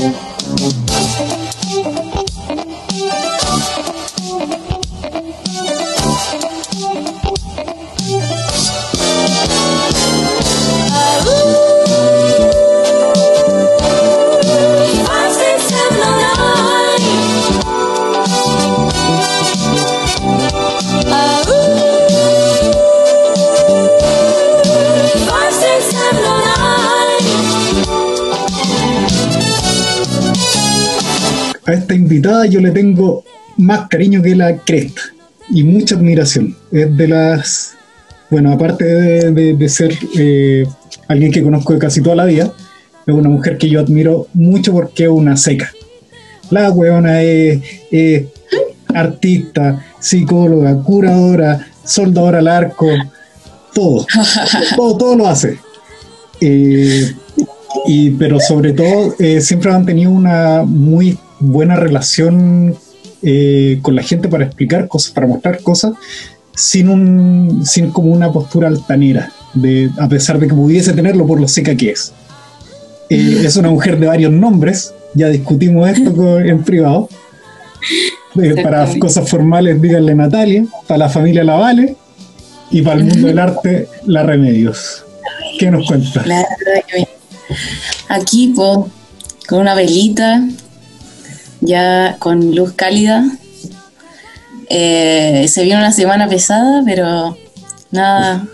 a le tengo más cariño que la cresta y mucha admiración. Es de las, bueno, aparte de, ser eh, alguien que conozco de casi toda la vida, es una mujer que yo admiro mucho porque es una seca. La weona es, artista, psicóloga, curadora, soldadora al arco, todo, todo, todo lo hace. Eh, y, pero sobre todo eh, siempre han tenido una muy buena relación eh, con la gente para explicar cosas, para mostrar cosas, sin, un, sin como una postura altanera, de, a pesar de que pudiese tenerlo por lo seca que es. Eh, es una mujer de varios nombres, ya discutimos esto en privado. Eh, para cosas formales, díganle Natalia, para la familia la vale y para el mundo del arte, la Remedios. ¿Qué nos cuenta? Aquí, con una velita, ya con luz cálida. Eh, se vio una semana pesada, pero nada,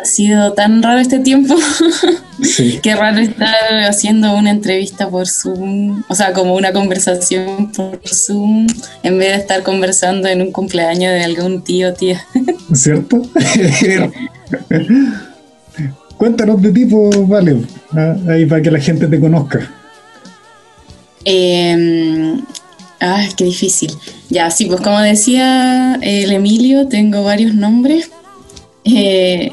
ha sido tan raro este tiempo. Qué raro estar haciendo una entrevista por Zoom, o sea, como una conversación por Zoom, en vez de estar conversando en un cumpleaños de algún tío tía. ¿Cierto? Cuéntanos de tipo, vale, ah, ahí para que la gente te conozca. Eh, ah, qué difícil. Ya, sí, pues como decía el Emilio, tengo varios nombres. Eh,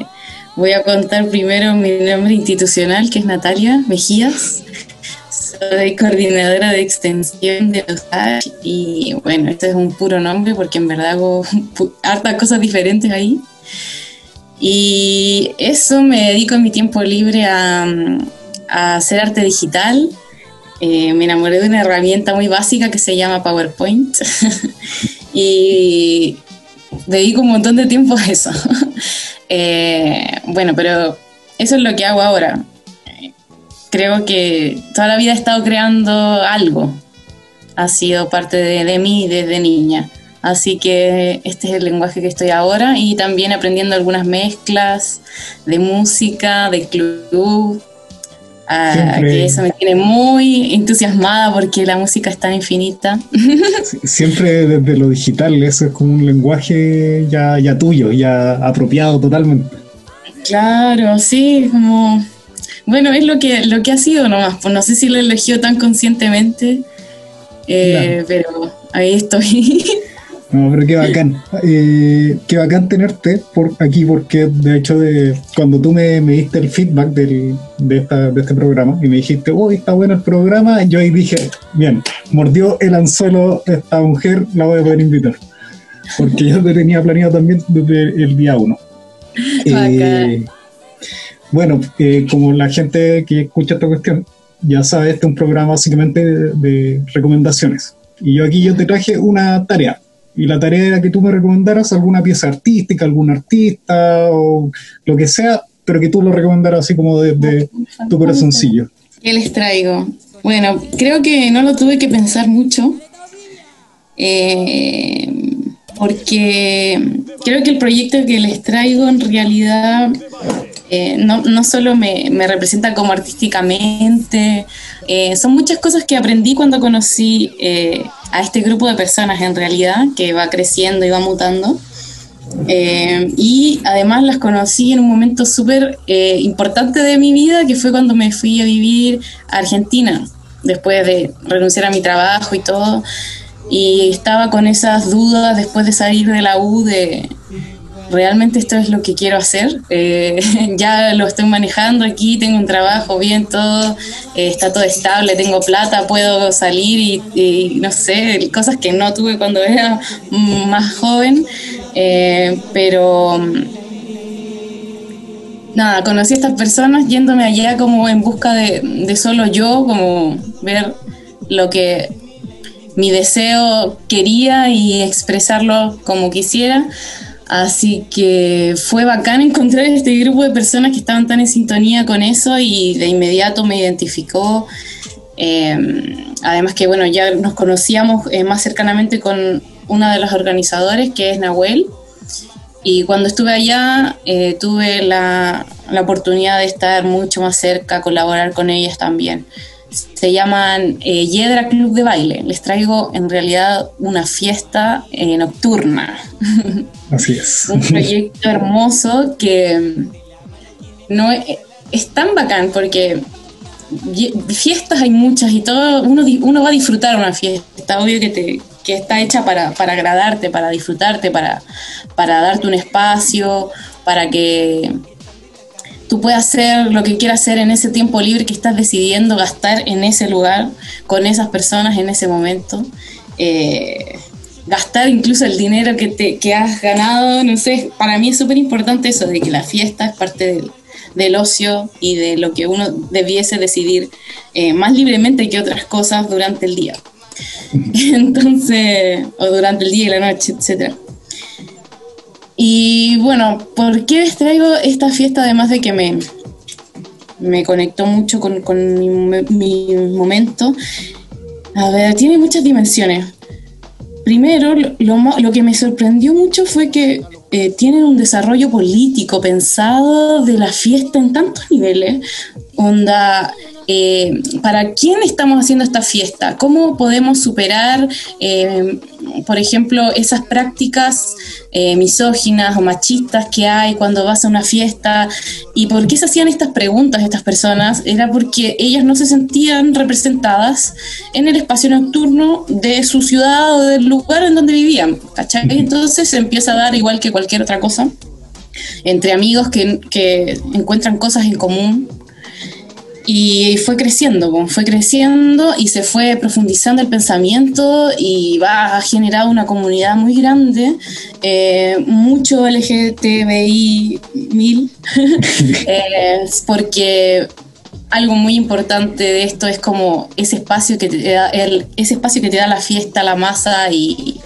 voy a contar primero mi nombre institucional, que es Natalia Mejías. Soy coordinadora de extensión de los y bueno, este es un puro nombre porque en verdad hago hartas cosas diferentes ahí. Y eso me dedico en mi tiempo libre a, a hacer arte digital, eh, me enamoré de una herramienta muy básica que se llama PowerPoint y dedico un montón de tiempo a eso. Eh, bueno, pero eso es lo que hago ahora. Creo que toda la vida he estado creando algo. Ha sido parte de, de mí desde niña. Así que este es el lenguaje que estoy ahora y también aprendiendo algunas mezclas de música, de club, que eso me tiene muy entusiasmada porque la música es tan infinita. Siempre desde lo digital, eso es como un lenguaje ya, ya tuyo, ya apropiado totalmente. Claro, sí, como... Bueno, es lo que, lo que ha sido nomás, pues no sé si lo eligió tan conscientemente, eh, pero ahí estoy. No, pero qué bacán. Eh, qué bacán tenerte por aquí, porque de hecho, de, cuando tú me, me diste el feedback del, de, esta, de este programa y me dijiste, uy, está bueno el programa, yo ahí dije, bien, mordió el anzuelo esta mujer, la voy a poder invitar. Porque yo te tenía planeado también desde el día uno. Eh, bueno, eh, como la gente que escucha esta cuestión ya sabe, este es un programa básicamente de recomendaciones. Y yo aquí yo te traje una tarea y la tarea era que tú me recomendaras alguna pieza artística, algún artista o lo que sea, pero que tú lo recomendaras así como desde tu corazoncillo. ¿Qué les traigo? Bueno, creo que no lo tuve que pensar mucho, eh, porque creo que el proyecto que les traigo en realidad eh, no, no, solo me, me, representa como artísticamente, eh, son muchas cosas que aprendí cuando conocí a este grupo de personas en realidad, que va creciendo y va mutando. Eh, y además las conocí en un momento súper eh, importante de mi vida, que fue cuando me fui a vivir a Argentina, después de renunciar a mi trabajo y todo. Y estaba con esas dudas después de salir de la U de, realmente esto es lo que quiero hacer. Eh, ya lo estoy manejando aquí, tengo un trabajo bien, todo, eh, está todo estable, tengo plata, puedo salir y, no sé, cosas que no tuve cuando era más joven, eh, pero nada, conocí a estas personas yéndome allá como en busca de, de solo yo, como ver lo que mi deseo quería y expresarlo como quisiera. Así que fue bacán encontrar este grupo de personas que estaban tan en sintonía con eso y de inmediato me identificó. Eh, además que bueno, ya nos conocíamos eh, más cercanamente con una de los organizadores que es Nahuel. Y cuando estuve allá eh, tuve la, la, oportunidad de estar mucho más cerca, colaborar con ellas también. Se llaman Yedra Club de Baile. Les traigo en realidad una fiesta nocturna. Así es. Un proyecto hermoso que no es, tan bacán porque fiestas hay muchas y todo uno, uno va a disfrutar una fiesta, obvio que te que está hecha para, para agradarte, para disfrutarte, para, para darte un espacio, para que tú puedas hacer lo que quieras hacer en ese tiempo libre que estás decidiendo gastar en ese lugar, con esas personas en ese momento. Eh, gastar incluso el dinero que, te, que has ganado, no sé, para mí es súper importante eso, de que la fiesta es parte del, del, ocio y de lo que uno debiese decidir eh, más libremente que otras cosas durante el día. Entonces, o durante el día y la noche, etc. Y bueno, ¿por qué les traigo esta fiesta además de que me, me conectó mucho con, con mi, momento? A ver, tiene muchas dimensiones primero, lo, lo, que me sorprendió mucho fue que eh, tienen un desarrollo político pensado de la fiesta en tantos niveles. Onda, eh, ¿para quién estamos haciendo esta fiesta? ¿Cómo podemos superar, eh, por ejemplo, esas prácticas eh, misóginas o machistas que hay cuando vas a una fiesta? ¿Y por qué se hacían estas preguntas estas personas? Era porque ellas no se sentían representadas en el espacio nocturno de su ciudad o del lugar en donde vivían. ¿cachai? Entonces se empieza a dar igual que cualquier otra cosa entre amigos que, que encuentran cosas en común y fue creciendo, fue creciendo y se fue profundizando el pensamiento y va a generar una comunidad muy grande, eh, mucho LGTBI mil, eh, porque algo muy importante de esto es como ese espacio que te da, el, ese espacio que te da la fiesta, la masa y,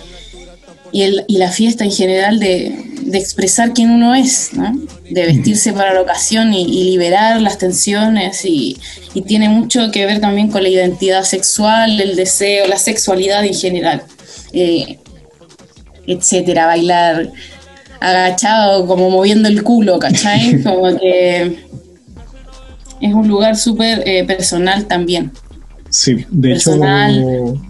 y, el, y la fiesta en general de, de expresar quién uno es, ¿no? de vestirse para la ocasión y, liberar las tensiones y, tiene mucho que ver también con la identidad sexual, el deseo, la sexualidad en general, eh, etcétera, bailar agachado, como moviendo el culo, ¿cachai? Como que es un lugar súper eh, personal también. Sí, de hecho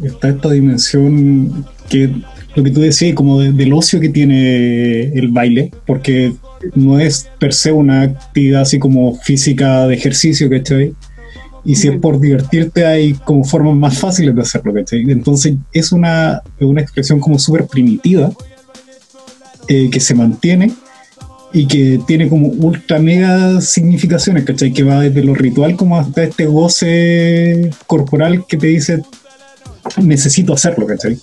está esta dimensión que lo que tú decías, como del ocio que tiene el baile, porque no es per se una actividad así como física de ejercicio, ¿cachai? Y si es por divertirte, hay como formas más fáciles de hacerlo, ¿cachai? Entonces es una, una expresión como súper primitiva eh, que se mantiene y que tiene como ultra mega significaciones, ¿cachai? Que va desde lo ritual como hasta este goce corporal que te dice necesito hacerlo, ¿cachai?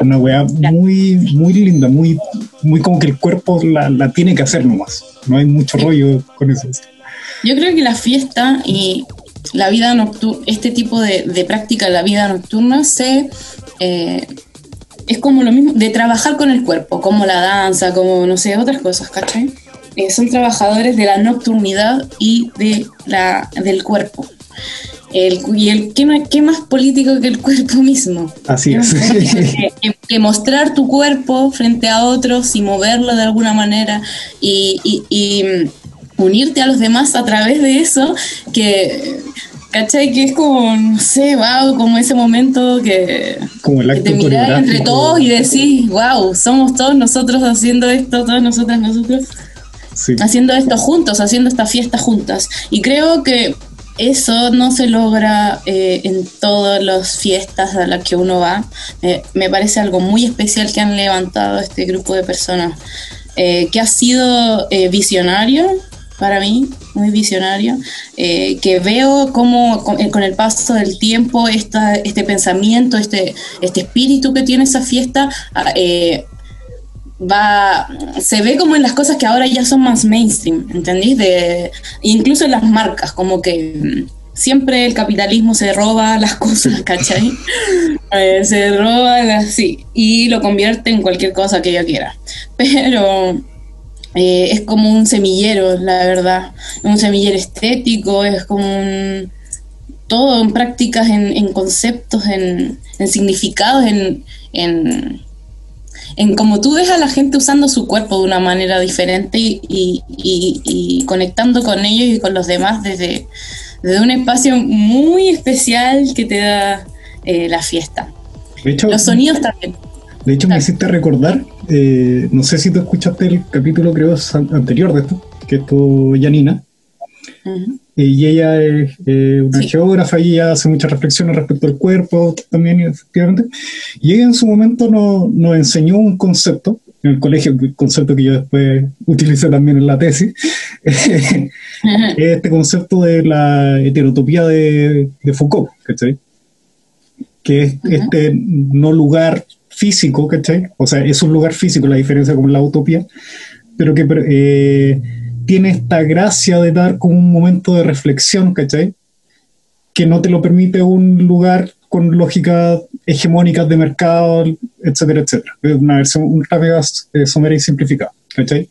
Una weá muy, muy linda, muy, muy como que el cuerpo la, tiene que hacer nomás. No hay mucho rollo con eso. Yo creo que la fiesta y la vida nocturna, este tipo de, de práctica de la vida nocturna se eh, es como lo mismo de trabajar con el cuerpo, como la danza, como no sé, otras cosas, ¿cachai? Eh, son trabajadores de la nocturnidad y de la, del cuerpo. El, y el ¿qué, ¿qué, más político que el cuerpo mismo. Así es. Que, mostrar tu cuerpo frente a otros y moverlo de alguna manera y, y, mm, unirte a los demás a través de eso, que, ¿cachai? Que es como, no sé, wow, como ese momento que, como el acto te miras entre todos y decís, wow, somos todos nosotros haciendo esto, todas nosotras, nosotros. Haciendo esto juntos, haciendo esta fiesta juntas. Y creo que eso no se logra eh, en todas las fiestas a las que uno va. me parece algo muy especial que han levantado este grupo de personas, eh, que ha sido eh, visionario para mí, muy visionario, que veo cómo con, el paso del tiempo esta, este pensamiento, este, este espíritu que tiene esa fiesta, va se ve como en las cosas que ahora ya son más mainstream, ¿entendís? De, incluso en las marcas, como que siempre el capitalismo se roba las cosas, ¿cachai? Eh, se roba así y lo convierte en cualquier cosa que ella quiera. Pero eh, es como un semillero, la verdad, un semillero estético, es como un, todo en prácticas, en, conceptos, en, significados, en, en, en cómo tú ves a la gente usando su cuerpo de una manera diferente y, conectando con ellos y con los demás desde, un espacio muy especial que te da eh, la fiesta. los sonidos también. De hecho, me hiciste recordar, eh, no sé si tú escuchaste el capítulo, creo, anterior de esto, que es tu Janina. Y ella es una geógrafa y ella hace muchas reflexiones respecto al cuerpo también, efectivamente. Y ella en su momento nos enseñó un concepto en el colegio, un concepto que yo después utilicé también en la tesis, este concepto de la heterotopía de, Foucault, ¿cachai? Que es este no lugar físico, ¿cachai? O sea, es un lugar físico, la diferencia con la utopía, pero que eh, tiene esta gracia de dar como un momento de reflexión, ¿cachai? Que no te lo permite un lugar con lógicas hegemónicas de mercado, etcétera, etcétera. Es una versión ultra mega eh, somera y simplificada, ¿cachai?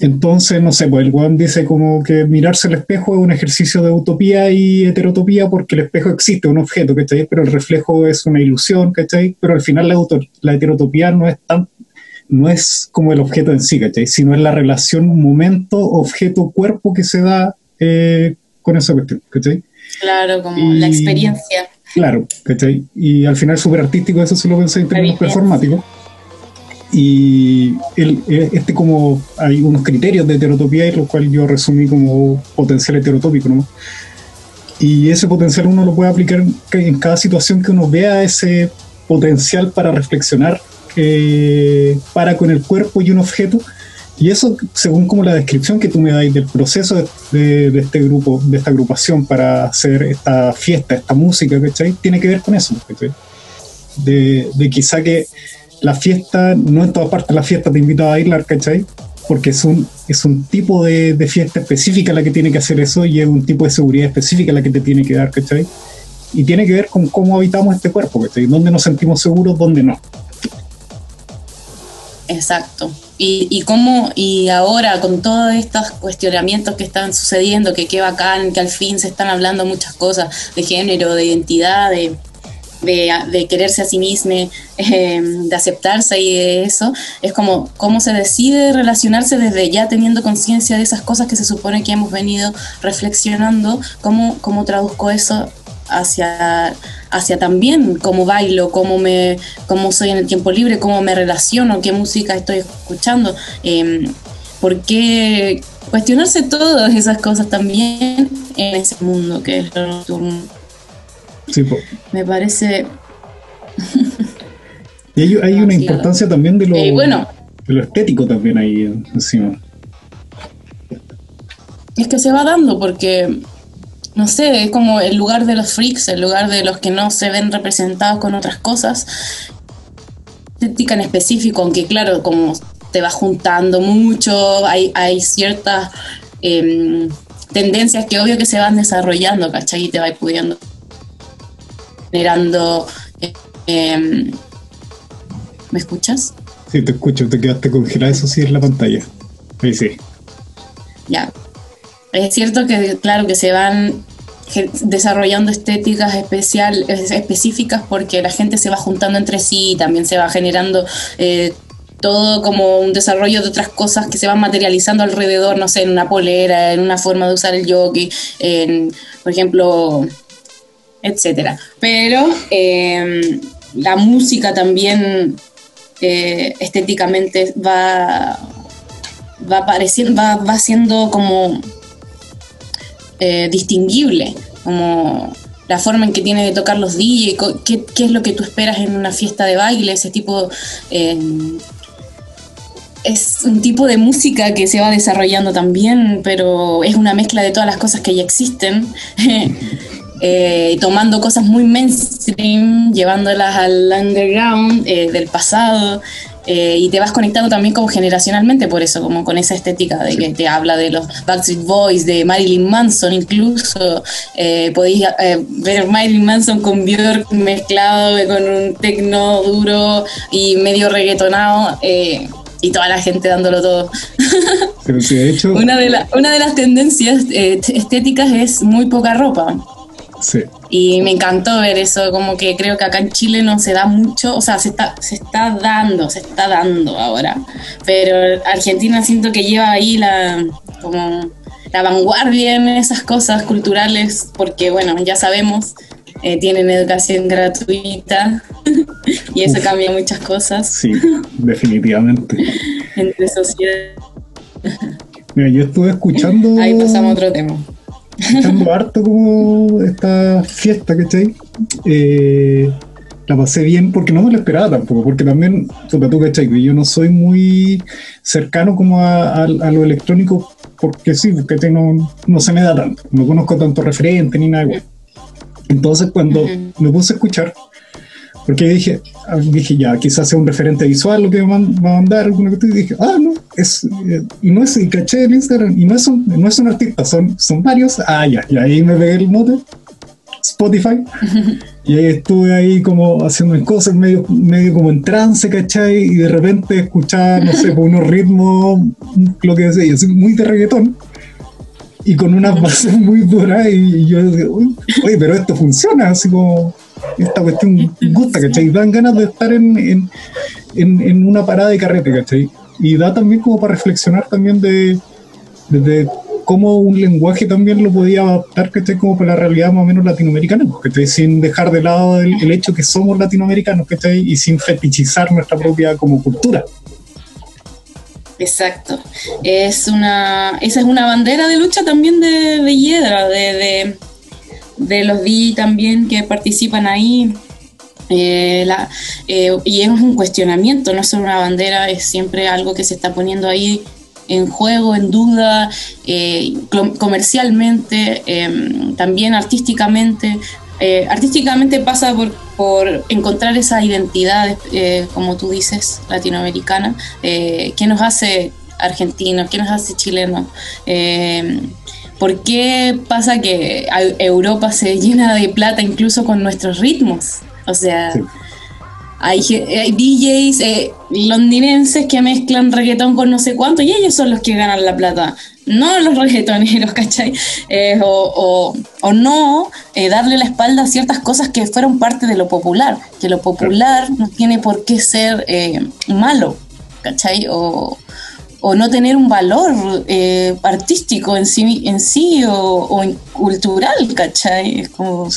Entonces, no sé, pues el Juan dice como que mirarse al espejo es un ejercicio de utopía y heterotopía porque el espejo existe, un objeto, ¿cachai? Pero el reflejo es una ilusión, ¿cachai? Pero al final la, la heterotopía no es tan no es como el objeto en sí, ¿cachai? Sino es la relación momento, objeto, cuerpo que se da eh, con esa cuestión, ¿cachai? Claro, como la experiencia. Claro, ¿cachai? Y al final súper artístico, eso sí lo pensé en términos performáticos. Y el, este como hay unos criterios de heterotopía, y los cuales yo resumí como potencial heterotópico, ¿no? Y ese potencial uno lo puede aplicar en cada situación que uno vea ese potencial para reflexionar para con el cuerpo y un objeto. Y eso, según como la descripción que tú me das del proceso de, este grupo, de esta agrupación para hacer esta fiesta, esta música, ¿cachai? Tiene que ver con eso, De, de quizá que la fiesta, no en todas partes la fiesta te invita a bailar, ¿cachai? Porque es un, es un tipo de, de, fiesta específica la que tiene que hacer eso y es un tipo de seguridad específica la que te tiene que dar, ¿cachai? Y tiene que ver con cómo habitamos este cuerpo, ¿cachai? Dónde nos sentimos seguros, dónde no. Exacto. Y, y cómo, y ahora con todos estos cuestionamientos que están sucediendo, que qué bacán, que al fin se están hablando muchas cosas de género, de identidad, de, de, quererse a sí mismo, eh, de aceptarse y de eso, es como cómo se decide relacionarse desde ya teniendo conciencia de esas cosas que se supone que hemos venido reflexionando, cómo, cómo traduzco eso hacia, hacia también cómo bailo, cómo, me, cómo soy en el tiempo libre, cómo me relaciono, qué música estoy escuchando, eh, por qué cuestionarse todas esas cosas también en ese mundo que es lo nocturno. Me parece... y hay, una importancia también de lo, eh, bueno, de lo estético también ahí encima. Es que se va dando porque no sé, es como el lugar de los freaks, el lugar de los que no se ven representados con otras cosas. Estética en específico, aunque claro, como te va juntando mucho, hay, hay ciertas em, tendencias que obvio que se van desarrollando, ¿cachai? Y te va pudiendo generando... Em, ¿Me escuchas? Sí, te escucho, te quedaste congelada, eso sí es la pantalla. Ahí sí. Ya, es cierto que, claro, que se van desarrollando estéticas especial, específicas porque la gente se va juntando entre sí y también se va generando eh, todo como un desarrollo de otras cosas que se van materializando alrededor, no sé, en una polera, en una forma de usar el en, por ejemplo, etcétera. Pero em, la música también eh, estéticamente va, va apareciendo, va, va siendo como eh, distinguible, como la forma en que tiene de tocar los DJ, qué, qué, es lo que tú esperas en una fiesta de baile, ese tipo... Eh, es un tipo de música que se va desarrollando también, pero es una mezcla de todas las cosas que ya existen, eh, tomando cosas muy mainstream, llevándolas al underground del pasado, Eh, y te vas conectando también como generacionalmente por eso, como con esa estética de que te habla de los Backstreet Boys, de Marilyn Manson incluso. Eh, podéis eh, ver Marilyn Manson con Björk mezclado con un tecno duro y medio reggaetonado. Eh, y toda la gente dándolo todo. Pero sí, de hecho... una, de una de las tendencias estéticas es muy poca ropa. Sí. Y me encantó ver eso, como que creo que acá en Chile no se da mucho, o sea, se está, se está dando, se está dando ahora. Pero Argentina siento que lleva ahí la, como la vanguardia en esas cosas culturales, porque bueno, ya sabemos, eh, tienen educación gratuita y eso cambia muchas cosas. Sí, definitivamente. Entre sociedad. Mira, yo estuve escuchando. Ahí pasamos a otro tema escuchando harto como esta fiesta, ¿cachai? Eh, la pasé bien porque no me lo esperaba tampoco, porque también, tú, ¿cachai? Yo no soy muy cercano como a, lo electrónico porque sí, ¿cachai? No, no se me da tanto, no conozco tanto referente ni nada igual. Entonces cuando me puse a escuchar, porque dije, ah, dije ya, quizás sea un referente visual lo que me va a mandar, alguna cosa, y dije, ah, no, es, eh, y no es, y caché el Instagram, y no es un, no es un artista, son, son varios, ah, ya, y ahí me pegué el mote, Spotify, y ahí estuve ahí como haciendo cosas, medio, medio como en trance, ¿cachai? Y de repente escuchaba, no sé, con unos ritmos, lo que decía, muy de reggaetón, y con unas bases muy duras, y, yo decía, oye, pero esto funciona, así como esta cuestión gusta, ¿cachai? Dan ganas de estar en, en, en, una parada de carrete, ¿cachai? Y da también como para reflexionar también de, de, cómo un lenguaje también lo podía adaptar, ¿cachai? Como para la realidad más o menos latinoamericana, ¿cachai? Sin dejar de lado el, hecho que somos latinoamericanos, ¿cachai? Y sin fetichizar nuestra propia como cultura. Exacto. Es una, esa es una bandera de lucha también de, Hiedra, de, de, de los DI también que participan ahí. Eh, la, eh, y es un cuestionamiento, no es solo una bandera, es siempre algo que se está poniendo ahí en juego, en duda, eh, comercialmente, em, también artísticamente. artísticamente pasa por, por, encontrar esa identidad, como tú dices, latinoamericana, que nos hace argentinos, que nos hace chilenos ¿Por qué pasa que Europa se llena de plata incluso con nuestros ritmos? O sea, hay, DJs eh, londinenses que mezclan reggaetón con no sé cuánto y ellos son los que ganan la plata, no los reggaetoneros, ¿cachai? Eh, o, no eh, darle la espalda a ciertas cosas que fueron parte de lo popular, que lo popular no tiene por qué ser malo, ¿cachai? O, o no tener un valor eh, artístico en sí, en sí o, cultural, ¿cachai? como...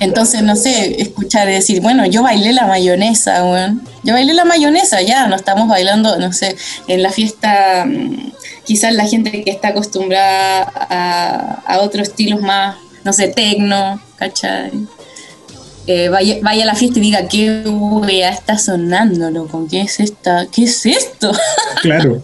Entonces, no sé, escuchar decir, bueno, yo bailé la mayonesa, bueno. yo bailé la mayonesa, ya, no estamos bailando, no sé, en la fiesta, mm, quizás la gente que está acostumbrada a, a otros estilos más, no sé, tecno, ¿cachai? Eh, vaya, vaya, a la fiesta y diga, ¿qué wea está sonando, loco? ¿Qué es esta? ¿Qué es esto? Claro.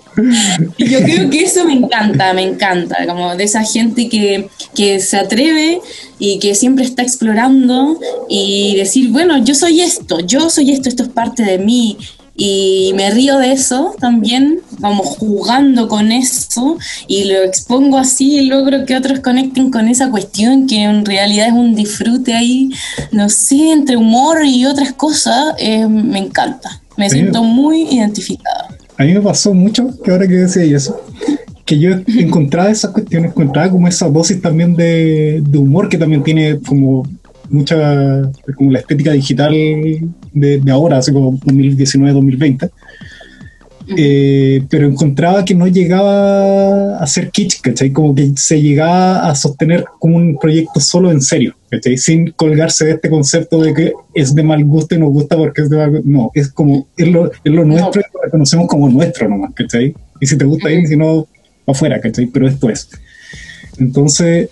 Yo creo que eso me encanta, me encanta, como de esa gente que, que se atreve y que siempre está explorando y decir, bueno, yo soy esto, yo soy esto, esto es parte de mí, y me río de eso también, como jugando con eso y lo expongo así y logro que otros conecten con esa cuestión que en realidad es un disfrute ahí, no sé, entre humor y otras cosas, eh, me encanta, me siento muy identificada. A mí me pasó mucho que ahora que decía eso, que yo encontraba esas cuestiones, encontraba como esa dosis también de, de humor que también tiene como mucha, como la estética digital de, ahora, hace como 2019-2020. Eh, pero encontraba que no llegaba a ser kitsch, ¿cachai? Como que se llegaba a sostener como un proyecto solo en serio, ¿cachai? Sin colgarse de este concepto de que es de mal gusto y nos gusta porque es de mal gusto. No, es como, es lo, es lo nuestro y lo reconocemos como nuestro nomás, ¿cachai? Y si te gusta bien, si no, afuera, ¿cachai? Pero esto es. Entonces,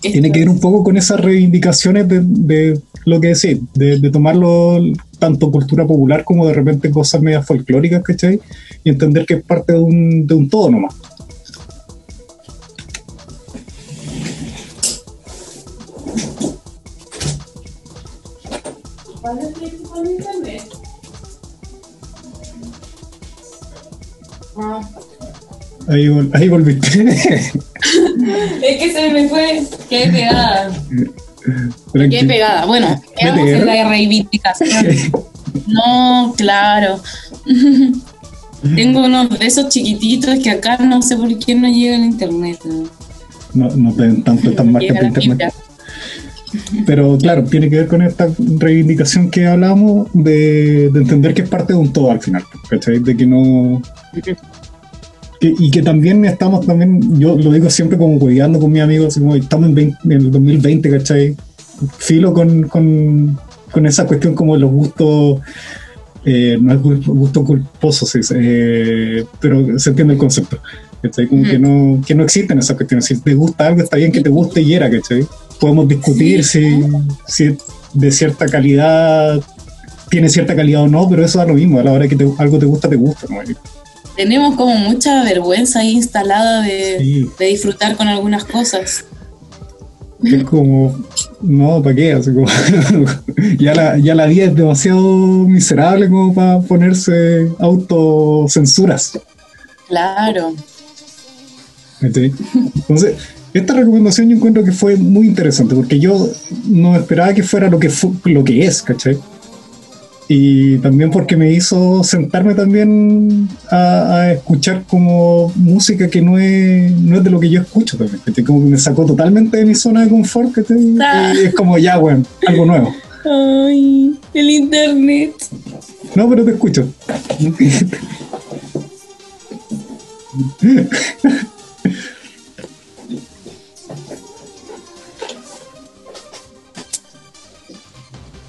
tiene que ver un poco con esas reivindicaciones de, lo que decís, de, tomarlo tanto cultura popular como de repente cosas medias folclóricas, ¿cachai? Y entender que es parte de un, de un todo nomás. Ahí, ahí volviste. es que se me fue. Qué pegada. Qué pegada. Bueno, quedamos en la reivindicación. No, claro. Tengo unos de esos chiquititos que acá no sé por qué no llega el internet. No, no tanto tan marcas de internet. Pero claro, tiene que ver con esta reivindicación que hablamos de, entender que es parte de un todo al final, ¿cachai? De que no... y que también estamos también, yo lo digo siempre como cuidando con mis amigos, como estamos en, el 2020, ¿cachai? Filo con, con, con esa cuestión como los gustos eh, no es gusto culposo, eh, pero se entiende el concepto. Como que, no, que no existen esas cuestiones. Si te gusta algo, está bien que te guste y era, ¿cachai? Podemos discutir si, si de cierta calidad tiene cierta calidad o no, pero eso da lo mismo. A la hora que algo te gusta, te gusta. Tenemos como mucha vergüenza ahí instalada de, de disfrutar con algunas cosas. Es como, no, ¿para qué? Así como, ya, la, ya la vida es demasiado miserable como para ponerse autocensuras. Claro. Entonces, esta recomendación yo encuentro que fue muy interesante porque yo no esperaba que fuera lo que, lo que es, ¿cachai? Y también porque me hizo sentarme también a, escuchar como música que no es, no es de lo que yo escucho también, que como que me sacó totalmente de mi zona de confort, que ah. es como ya, bueno, algo nuevo. Ay, el internet. No, pero te escucho.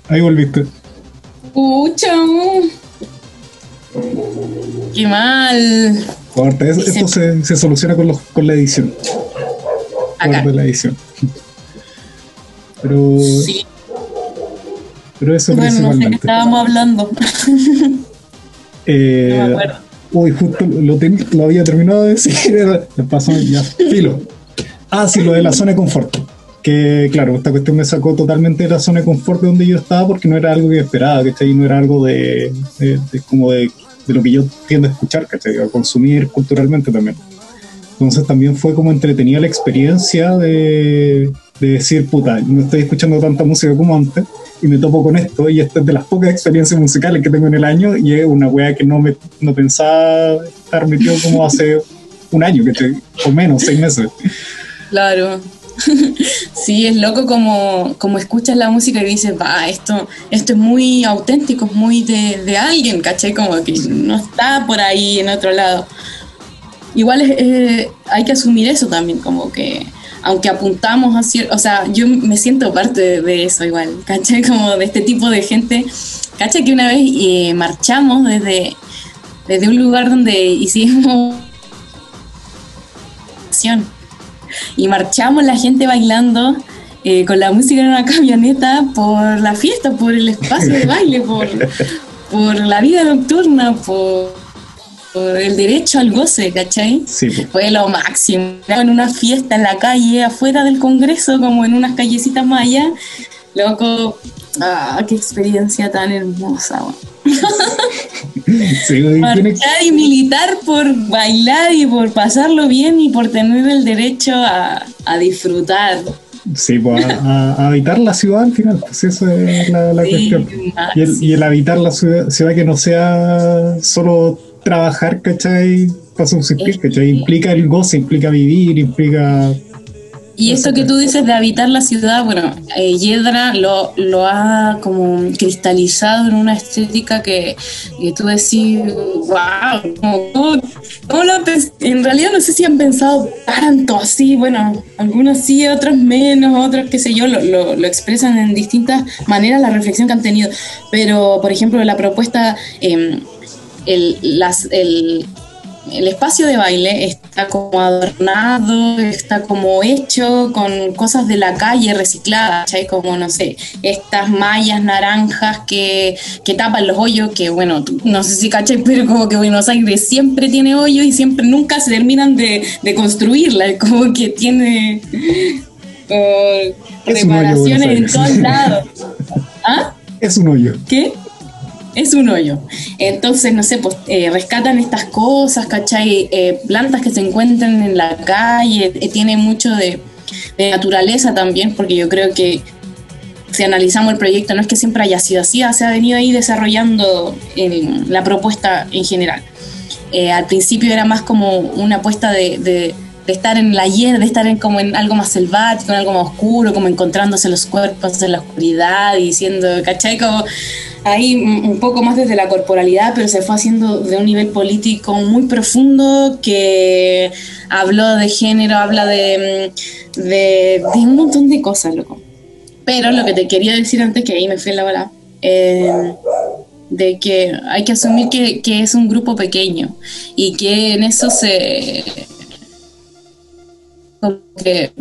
Ahí volviste. Pucha. Qué mal. esto se, soluciona con, los, con la edición. Acá. la edición. Pero. Sí. Pero eso bueno, principalmente. No sé qué estábamos hablando. eh, no me acuerdo. Uy, justo lo, lo había terminado de decir. Pasó ya. Filo. Ah, sí, lo de la zona de confort que claro, esta cuestión me sacó totalmente de la zona de confort de donde yo estaba porque no era algo que esperaba, ¿cachai? No era algo de, como de, lo que yo tiendo a escuchar, ¿cachai? A consumir culturalmente también. Entonces también fue como entretenida la experiencia de, decir, puta, no estoy escuchando tanta música como antes y me topo con esto y esta es de las pocas experiencias musicales que tengo en el año y es una wea que no, me, no pensaba estar metido como hace un año, ¿cachai? O menos, seis meses. Claro. sí, es loco como, como escuchas la música y dices, va, esto, esto es muy auténtico, es muy de, alguien, ¿cachai? Como que no está por ahí en otro lado. Igual hay que asumir eso también, como que aunque apuntamos a cierto, o sea, yo me siento parte de, eso igual, ¿cachai? Como de este tipo de gente, ¿cachai? Que una vez eh, marchamos desde, desde un lugar donde hicimos y marchamos la gente bailando eh, con la música en una camioneta por la fiesta, por el espacio de baile, por, por la vida nocturna, por, el derecho al goce, ¿cachai? Sí, Fue lo máximo. En una fiesta en la calle, afuera del Congreso, como en unas callecitas más allá. Loco, ah, qué experiencia tan hermosa. Marchar y militar por bailar y por pasarlo bien y por tener el derecho a, disfrutar. Sí, pues a, habitar la ciudad al final, pues eso es la, cuestión. Y el, habitar la ciudad, que no sea solo trabajar, ¿cachai? Para subsistir, ¿cachai? Implica el goce, implica vivir, implica y esto que tú dices de habitar la ciudad, bueno, eh, Yedra lo, lo ha como cristalizado en una estética que, tú decís, wow, ¿cómo, lo en realidad no sé si han pensado tanto así, bueno, algunos sí, otros menos, otros qué sé yo, lo, lo, lo expresan en distintas maneras la reflexión que han tenido, pero por ejemplo la propuesta... Eh, el, las, el, el espacio de baile está como adornado, está como hecho con cosas de la calle recicladas, hay como, no sé, estas mallas naranjas que, tapan los hoyos, que bueno, no sé si cachai, pero como que Buenos Aires siempre tiene hoyos y siempre nunca se terminan de, construirla, como que tiene reparaciones en todos lados. ¿Ah? Es un hoyo. ¿Qué? Es un hoyo. Entonces, no sé, pues eh, rescatan estas cosas, ¿cachai? Eh, plantas que se encuentran en la calle, eh, tiene mucho de, naturaleza también, porque yo creo que si analizamos el proyecto, no es que siempre haya sido así, se ha venido ahí desarrollando la propuesta en general. al principio era más como una apuesta de de estar en la hierba, de estar en como en algo más selvático, en algo más oscuro, como encontrándose los cuerpos en la oscuridad y diciendo, ¿cachai? Como ahí un poco más desde la corporalidad, pero se fue haciendo de un nivel político muy profundo que habló de género, habla de, de, un montón de cosas, loco. Pero lo que te quería decir antes, que ahí me fui en la bala, eh, de que hay que asumir que, que es un grupo pequeño y que en eso se porque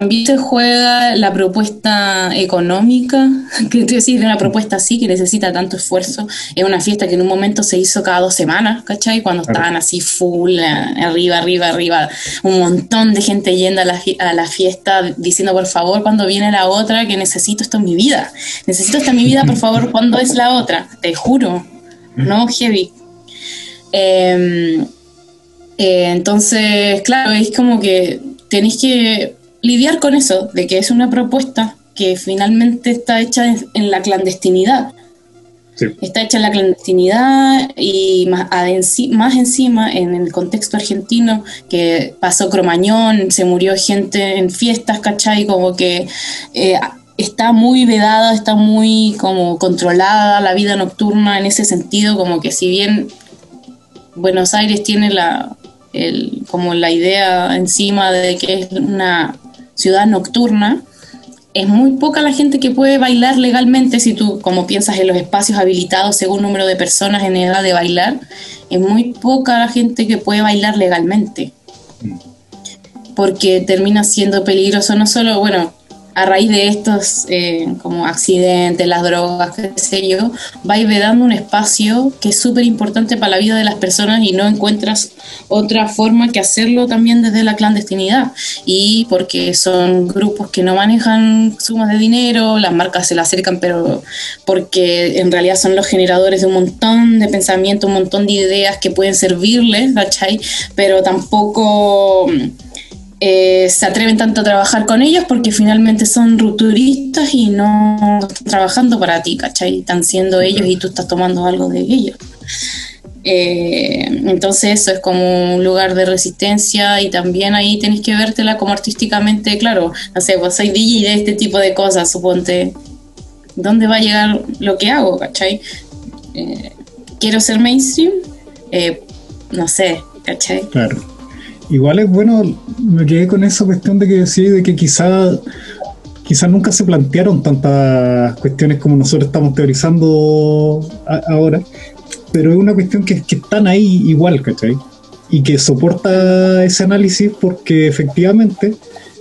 también se juega la propuesta económica, que es decir, una propuesta así que necesita tanto esfuerzo. Es una fiesta que en un momento se hizo cada dos semanas, ¿cachai? Cuando estaban así full, eh, arriba, arriba, arriba, un montón de gente yendo a la, a la fiesta diciendo, por favor, cuando viene la otra, que necesito esto en mi vida. Necesito esto en mi vida, por favor, ¿cuándo es la otra? Te juro, no heavy. Em, eh, entonces, claro, es como que tenéis que lidiar con eso, de que es una propuesta que finalmente está hecha en la clandestinidad. Está hecha en la clandestinidad y más, más encima en el contexto argentino, que pasó Cromañón, se murió gente en fiestas, ¿cachai? Como que eh, está muy vedada, está muy como controlada la vida nocturna en ese sentido, como que si bien Buenos Aires tiene la, el, como la idea encima de que es una ciudad nocturna, es muy poca la gente que puede bailar legalmente si tú, como piensas en los espacios habilitados según número de personas en edad de bailar, es muy poca la gente que puede bailar legalmente. Mm. Porque termina siendo peligroso no solo, bueno, a raíz de estos eh, como accidentes, las drogas, qué sé yo, va vedando un espacio que es súper importante para la vida de las personas y no encuentras otra forma que hacerlo también desde la clandestinidad. Y porque son grupos que no manejan sumas de dinero, las marcas se le acercan, pero porque en realidad son los generadores de un montón de pensamiento, un montón de ideas que pueden servirles, ¿cachai? Pero tampoco eh, se atreven tanto a trabajar con ellos porque finalmente son rupturistas y no están trabajando para ti, ¿cachai? Están siendo ellos y tú estás tomando algo de ellos. Eh, entonces eso es como un lugar de resistencia y también ahí tenés que vértela como artísticamente, claro, no sé, pues soy DJ de este tipo de cosas, suponte, ¿dónde va a llegar lo que hago, cachai? Eh, ¿Quiero ser mainstream? no sé, ¿cachai? Claro igual es bueno, me quedé con esa cuestión de que sí, de que quizá quizás nunca se plantearon tantas cuestiones como nosotros estamos teorizando ahora, pero es una cuestión que, que están ahí igual, ¿cachai? Y que soporta ese análisis porque efectivamente,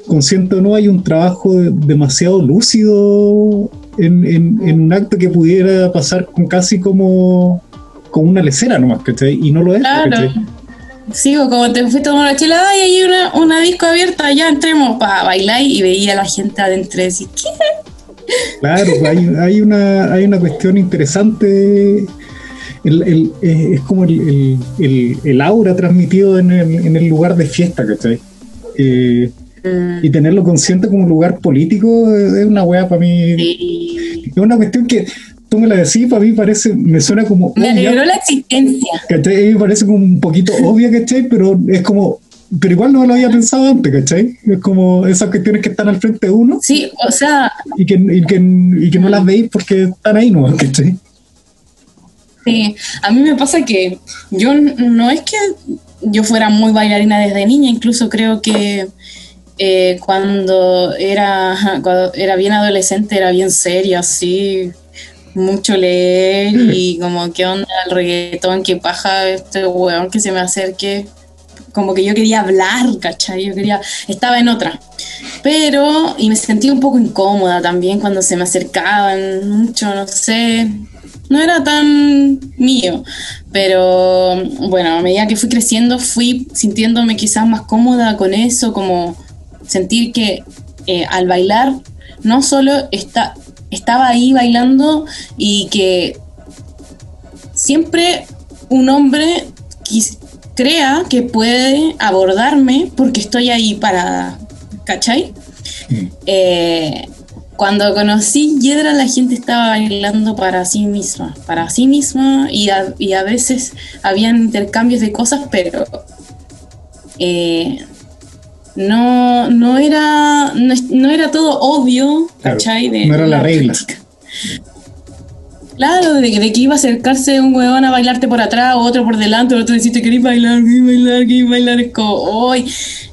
consciente o no, hay un trabajo demasiado lúcido en, en, un acto que pudiera pasar casi como, como una lecera nomás, ¿cachai? Y no lo es, claro. Sigo, como te fuiste a tomar la chela, y hay una, una disco abierta, ya entremos para bailar y veía a la gente adentro y decir, ¿qué? Claro, pues hay, hay, una, hay una cuestión interesante. El, el, es como el, el, aura transmitido en el, en el lugar de fiesta, ¿cachai? Eh, mm. Y tenerlo consciente como un lugar político es una wea para mí. Es una cuestión que tú me la decís, para mí parece, me suena como. Me alegró la existencia. ¿Cachai? Me parece como un poquito obvia, ¿cachai? Pero es como. Pero igual no lo había pensado antes, ¿cachai? Es como esas cuestiones que están al frente de uno. Sí, o sea. Y que, y que, y que no las veis porque están ahí, ¿no? ¿cachai? Sí, a mí me pasa que yo no es que yo fuera muy bailarina desde niña, incluso creo que eh, cuando, era, cuando era bien adolescente era bien seria, así, mucho leer y como qué onda el reggaetón, qué paja este weón que se me acerque. Como que yo quería hablar, ¿cachai? Yo quería, estaba en otra. Pero, y me sentí un poco incómoda también cuando se me acercaban mucho, no sé, no era tan mío, pero bueno, a medida que fui creciendo fui sintiéndome quizás más cómoda con eso, como sentir que eh, al bailar no solo está, estaba ahí bailando y que siempre un hombre crea que puede abordarme porque estoy ahí para, ¿cachai? Mm. Eh, cuando conocí Yedra la gente estaba bailando para sí misma, para sí misma y a, y a veces habían intercambios de cosas, pero eh, no, no, era, no, era todo obvio, ¿cachai? no era la regla. Claro, de, que iba a acercarse un huevón a bailarte por atrás, o otro por delante, o otro decirte querés bailar, querés bailar, querés bailar. Es como hoy,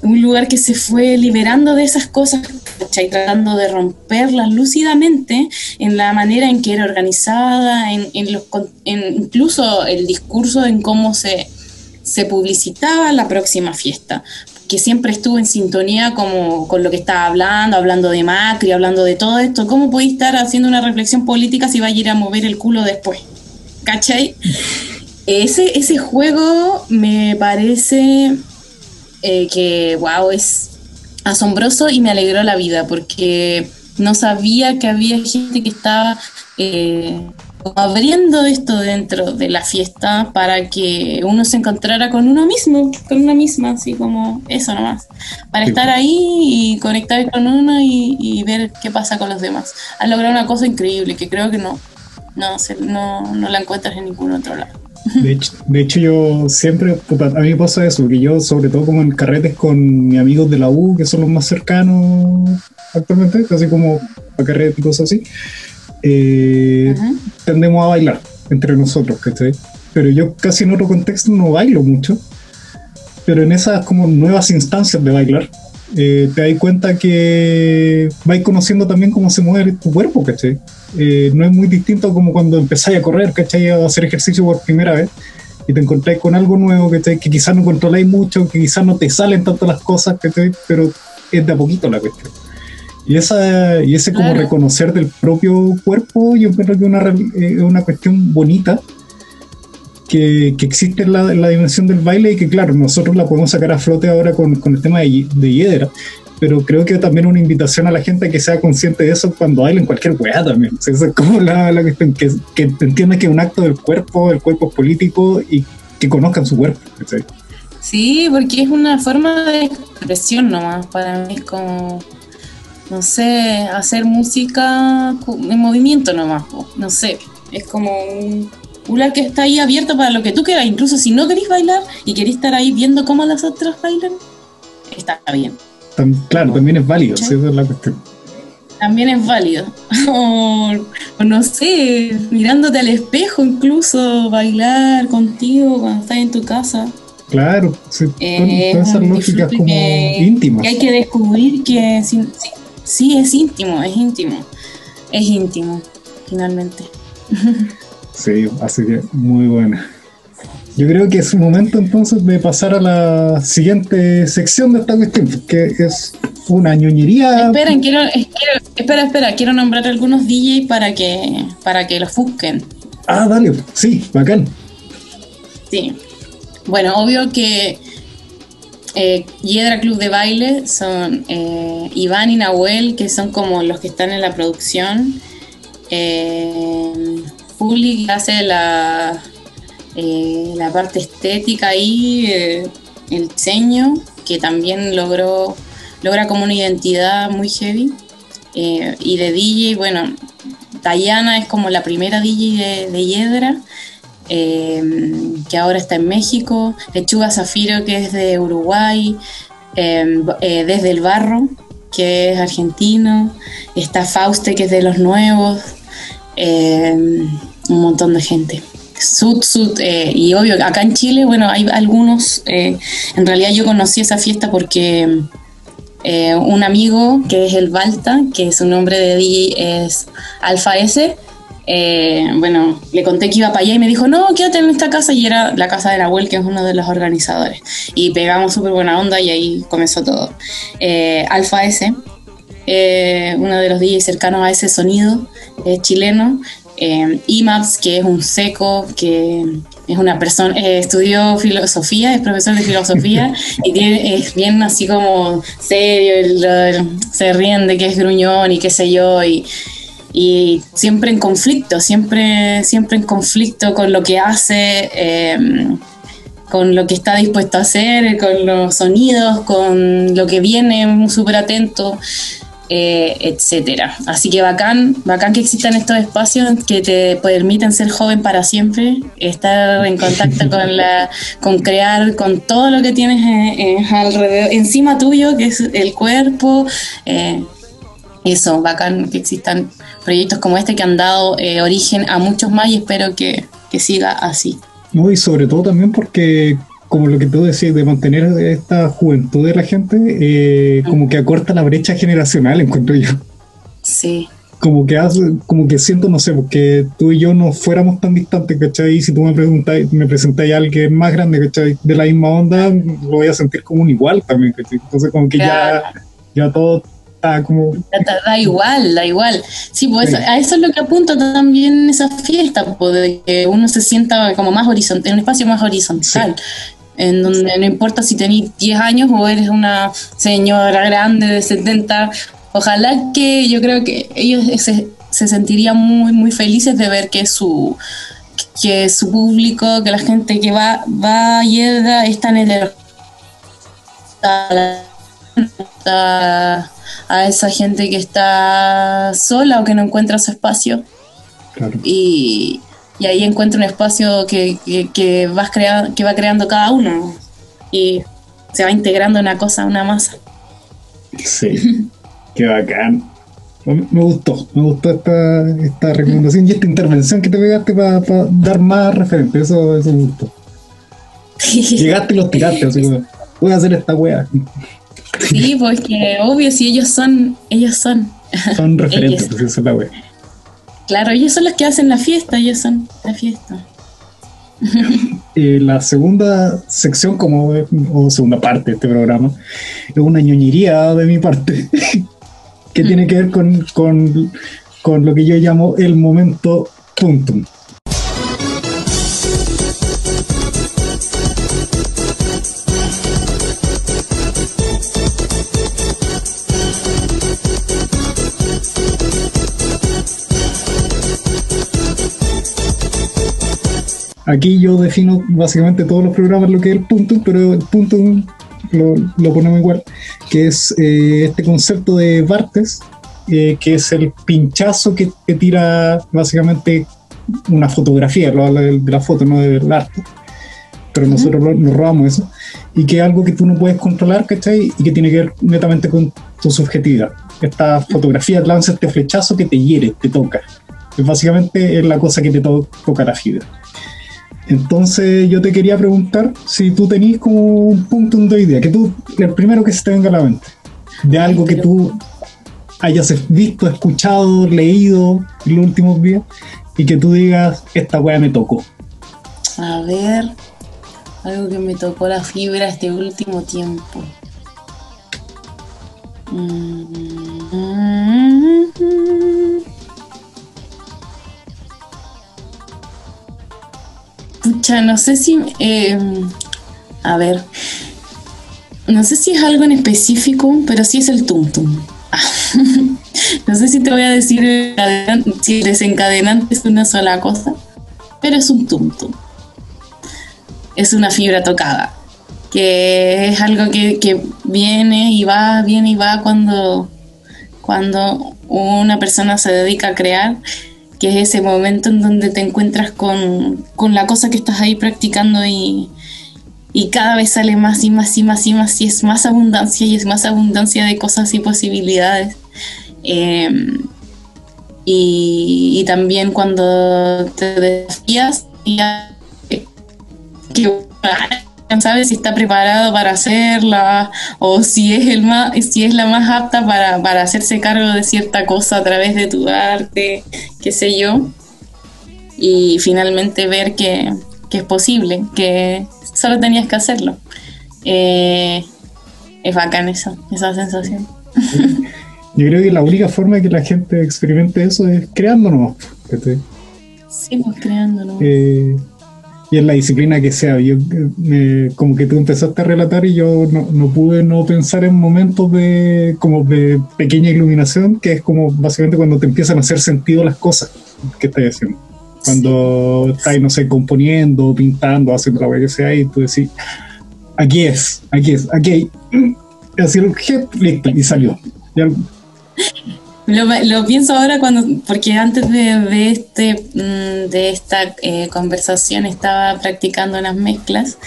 un lugar que se fue liberando de esas cosas, ¿cachai? Tratando de romperlas lúcidamente en la manera en que era organizada, en, en los, en incluso el discurso en cómo se, se publicitaba la próxima fiesta que siempre estuvo en sintonía como con lo que estaba hablando, hablando de Macri, hablando de todo esto. ¿Cómo podéis estar haciendo una reflexión política si va a ir a mover el culo después? ¿Cachai? Ese, ese juego me parece eh, que, wow, es asombroso y me alegró la vida porque no sabía que había gente que estaba eh, abriendo esto dentro de la fiesta para que uno se encontrara con uno mismo, con una misma, así como eso nomás. Para estar ahí y conectar con uno y, ver qué pasa con los demás. Han logrado una cosa increíble que creo que no, no, no, no la encuentras en ningún otro lado. De hecho, de hecho, yo siempre, a mí me pasa eso, que yo sobre todo como en carretes con mis amigos de la U, que son los más cercanos actualmente, casi como a carretes y cosas así, eh, tendemos a bailar entre nosotros, ¿cachai? Pero yo casi en otro contexto no bailo mucho, pero en esas como nuevas instancias de bailar, eh, te das cuenta que vais conociendo también cómo se mueve tu cuerpo, ¿cachai? Eh, no es muy distinto como cuando empezáis a correr, ¿cachai? A hacer ejercicio por primera vez y te encontráis con algo nuevo, ¿cachai? Que quizás no controláis mucho, que quizás no te salen tanto las cosas, ¿cachai? Pero es de a poquito la cuestión. Y, esa, y ese como reconocer del propio cuerpo, yo creo que es una, eh, una cuestión bonita que, que existe en la, la, dimensión del baile y que claro, nosotros la podemos sacar a flote ahora con, con el tema de, de hiedra, pero creo que también una invitación a la gente a que sea consciente de eso cuando bailen cualquier weá también. O es como la, la cuestión, que, que entienda que es un acto del cuerpo, el cuerpo político y que conozcan su cuerpo. Sí, porque es una forma de expresión nomás, para mí es como no sé, hacer música en movimiento nomás, no sé, es como un lugar que está ahí abierto para lo que tú quieras, incluso si no querés bailar y querés estar ahí viendo cómo las otras bailan, está bien. claro, también es válido, esa es la cuestión. También es válido. o, no sé, mirándote al espejo incluso, bailar contigo cuando estás en tu casa. Claro, eh, todas esas lógicas como íntimas. Que hay que descubrir que Sí, es íntimo, es íntimo. Es íntimo, finalmente. Sí, así que muy buena. Yo creo que es un momento entonces de pasar a la siguiente sección de esta cuestión, que es una ñoñería. Esperen, quiero, espera, espera, quiero nombrar algunos DJ para que, para que los busquen. Ah, dale, sí, bacán. Sí. Bueno, obvio que eh, Hiedra Club de Baile son eh, Iván y Nahuel, que son como los que están en la producción. Eh, que hace la, eh, la parte estética y el diseño, que también logró, logra como una identidad muy heavy. y de DJ, bueno, Dayana es como la primera DJ de, de Hiedra. Em, que ahora está en México, Lechuga Zafiro, que es de Uruguay, em, eh, Desde el Barro, que es argentino, está Fauste, que es de los nuevos, em, un montón de gente. Sud, Sud, eh, y obvio, acá en Chile, bueno, hay algunos, eh, en realidad yo conocí esa fiesta porque un amigo que es el Balta, que su nombre de DJ es Alfa S, eh, bueno, le conté que iba para allá y me dijo, no, quédate en esta casa y era la casa de Nahuel, que es uno de los organizadores. Y pegamos súper buena onda y ahí comenzó todo. Eh, Alfa S, eh, uno de los DJs cercanos a ese sonido, chileno. IMAPS, que es un seco, que es una persona, estudió filosofía, es profesor de filosofía y es bien así como serio, se ríen de que es gruñón y qué sé yo. Y, y siempre en conflicto, siempre, siempre en conflicto con lo que hace, em, con lo que está dispuesto a hacer, con los sonidos, con lo que viene, súper atento. Eh, etcétera. Así que bacán, bacán que existan estos espacios que te permiten ser joven para siempre, estar en contacto con la, con crear, con todo lo que tienes alrededor, encima tuyo, que es el cuerpo. Eh, eso, bacán que existan proyectos como este que han dado eh, origen a muchos más y espero que, que siga así. No, y sobre todo también porque como lo que tú decías, de mantener esta juventud de la gente, eh, como que acorta la brecha generacional, encuentro yo. Sí. Como que hace, como que siento, no sé, porque tú y yo no fuéramos tan distantes, ¿cachai? Si tú me preguntas, me presentas a alguien más grande, ¿cachai? De la misma onda, lo voy a sentir como un igual también, ¿cachai? Entonces como que ya, ya todo está como... Da, igual, da igual. Sí, pues a eso es lo que apunta también esa fiesta, pues, de que uno se sienta como más horizontal, en un espacio más horizontal en donde no importa si tenéis 10 años o eres una señora grande de 70, ojalá que yo creo que ellos se, sentirían muy, muy felices de ver que su que su público, que la gente que va, va y está en el a, a esa gente que está sola o que no encuentra su espacio. Y, y ahí encuentro un espacio que, que, vas crea que va creando cada uno y se va integrando una cosa, una masa. Sí, qué bacán. Me gustó, me gustó esta, esta recomendación y esta intervención que te pegaste para dar más referentes, eso, eso me gustó. Llegaste y los tiraste, así como, voy a hacer esta wea. Sí, pues que obvio, si ellos son, ellos son. Son referentes, pues eso es la wea. Claro, ellos son los que hacen la fiesta, ellos son la fiesta. Eh, la segunda sección, como o segunda parte de este programa, es una ñoñería de mi parte, que tiene que ver con, con, con lo que yo llamo el momento puntum. Aquí yo defino básicamente todos los programas lo que es el punto, pero el punto lo, ponemos igual, que es eh, este concepto de Bartes, eh, que es el pinchazo que, tira básicamente una fotografía, lo habla de, la foto, no del arte, pero nosotros nos robamos eso, y que es algo que tú no puedes controlar, ¿cachai? Y que tiene que ver netamente con tu subjetividad. Esta fotografía lanza este flechazo que te hiere, te toca. Es básicamente es la cosa que te toca la fibra. Entonces yo te quería preguntar si tú tenías como un punto de idea, que tú, el primero que se te venga a la mente, de algo que tú hayas visto, escuchado, leído en los últimos días y que tú digas, esta weá me tocó. A ver, algo que me tocó la fibra este último tiempo. No sé si. Eh, a ver. No sé si es algo en específico, pero sí es el tum tum. no sé si te voy a decir si el desencadenante es una sola cosa, pero es un tum. Es una fibra tocada, que es algo que, que viene y va, viene y va cuando, cuando una persona se dedica a crear que es ese momento en donde te encuentras con, la cosa que estás ahí practicando y, cada vez sale más y más y más y más y es más abundancia y es más abundancia de cosas y posibilidades. Em, y, también cuando te desafías y que sabes si está preparado para hacerla o si es el más si es la más apta para, para hacerse cargo de cierta cosa a través de tu arte qué sé yo. Y finalmente ver que, que es posible que solo tenías que hacerlo. Eh, es bacán eso esa sensación. Yo creo que la única forma de que la gente experimente eso es creándonos sí pues creándonos eh, y en la disciplina que sea. Yo, me, como que tú empezaste a relatar y yo no, no, pude no pensar en momentos de, como de pequeña iluminación, que es como básicamente cuando te empiezan a hacer sentido las cosas que estás haciendo. Cuando estás, no sé, componiendo, pintando, haciendo la que sea, y tú decís, aquí es, aquí es, aquí hay. Y así el listo, y salió. Lo, lo, pienso ahora cuando, porque antes de, de este, mm, de esta eh, conversación estaba practicando unas mezclas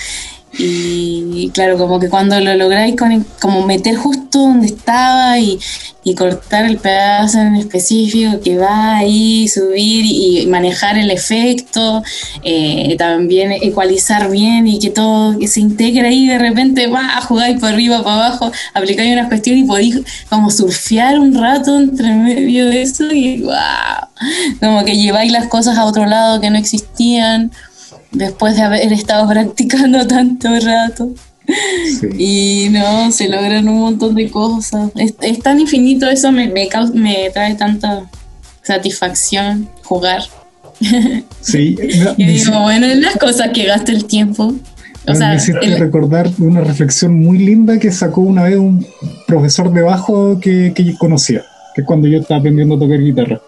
y claro, como que cuando lo lográis como meter justo donde estaba y, cortar el pedazo en específico que va ahí, subir y manejar el efecto, eh, también ecualizar bien y que todo se integre ahí de repente, va, jugáis por arriba, para abajo, aplicáis unas cuestiones y podéis como surfear un rato entre medio de eso y wow, como que lleváis las cosas a otro lado que no existían después de haber estado practicando tanto rato. Y no, se logran un montón de cosas. Es, tan infinito eso, me, me, me, trae tanta satisfacción jugar. Sí, y digo, bueno, es las cosas que gasta el tiempo. O sea, me hiciste recordar una reflexión muy linda que sacó una vez un profesor de bajo que, que conocía, que es cuando yo estaba aprendiendo a tocar guitarra,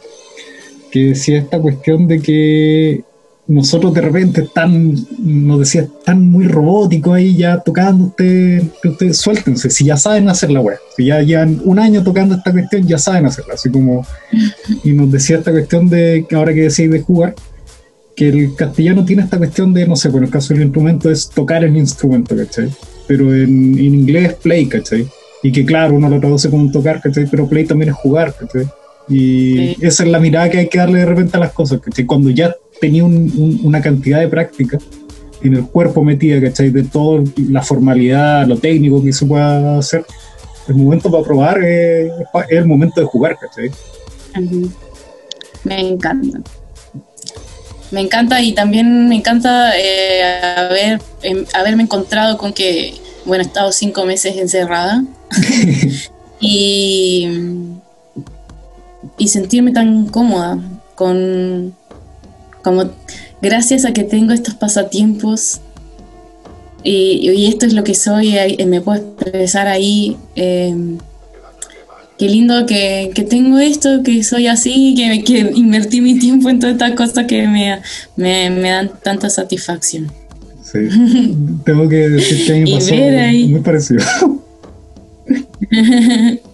que decía esta cuestión de que nosotros de repente tan, nos decía, tan muy robótico ahí ya tocando, ustedes, ustedes suéltense, si ya saben hacer la web, si ya llevan un año tocando esta cuestión, ya saben hacerla, así como, y nos decía esta cuestión de, ahora que decís de jugar, que el castellano tiene esta cuestión de, no sé, por el caso del instrumento es tocar el instrumento, ¿cachai? Pero en, en inglés play, ¿cachai? Y que claro, uno lo traduce como un tocar, ¿cachai? Pero play también es jugar, ¿cachai? Y esa es la mirada que hay que darle de repente a las cosas, ¿cachai? Cuando ya tenía una cantidad de práctica en el cuerpo metida, ¿cachai? De toda la formalidad, lo técnico que se pueda hacer. El momento para probar es, el momento de jugar, ¿cachai? Me encanta. Me encanta y también me encanta eh, haber, em, haberme encontrado con que, bueno, he estado cinco meses encerrada y, y sentirme tan cómoda con, como gracias a que tengo estos pasatiempos y, esto es lo que soy, me puedo expresar ahí. Em, qué lindo que, tengo esto, que soy así, que, que invertí mi tiempo en todas estas cosas que me, me, dan tanta satisfacción. Sí, tengo que decir que a mí me pasó muy parecido.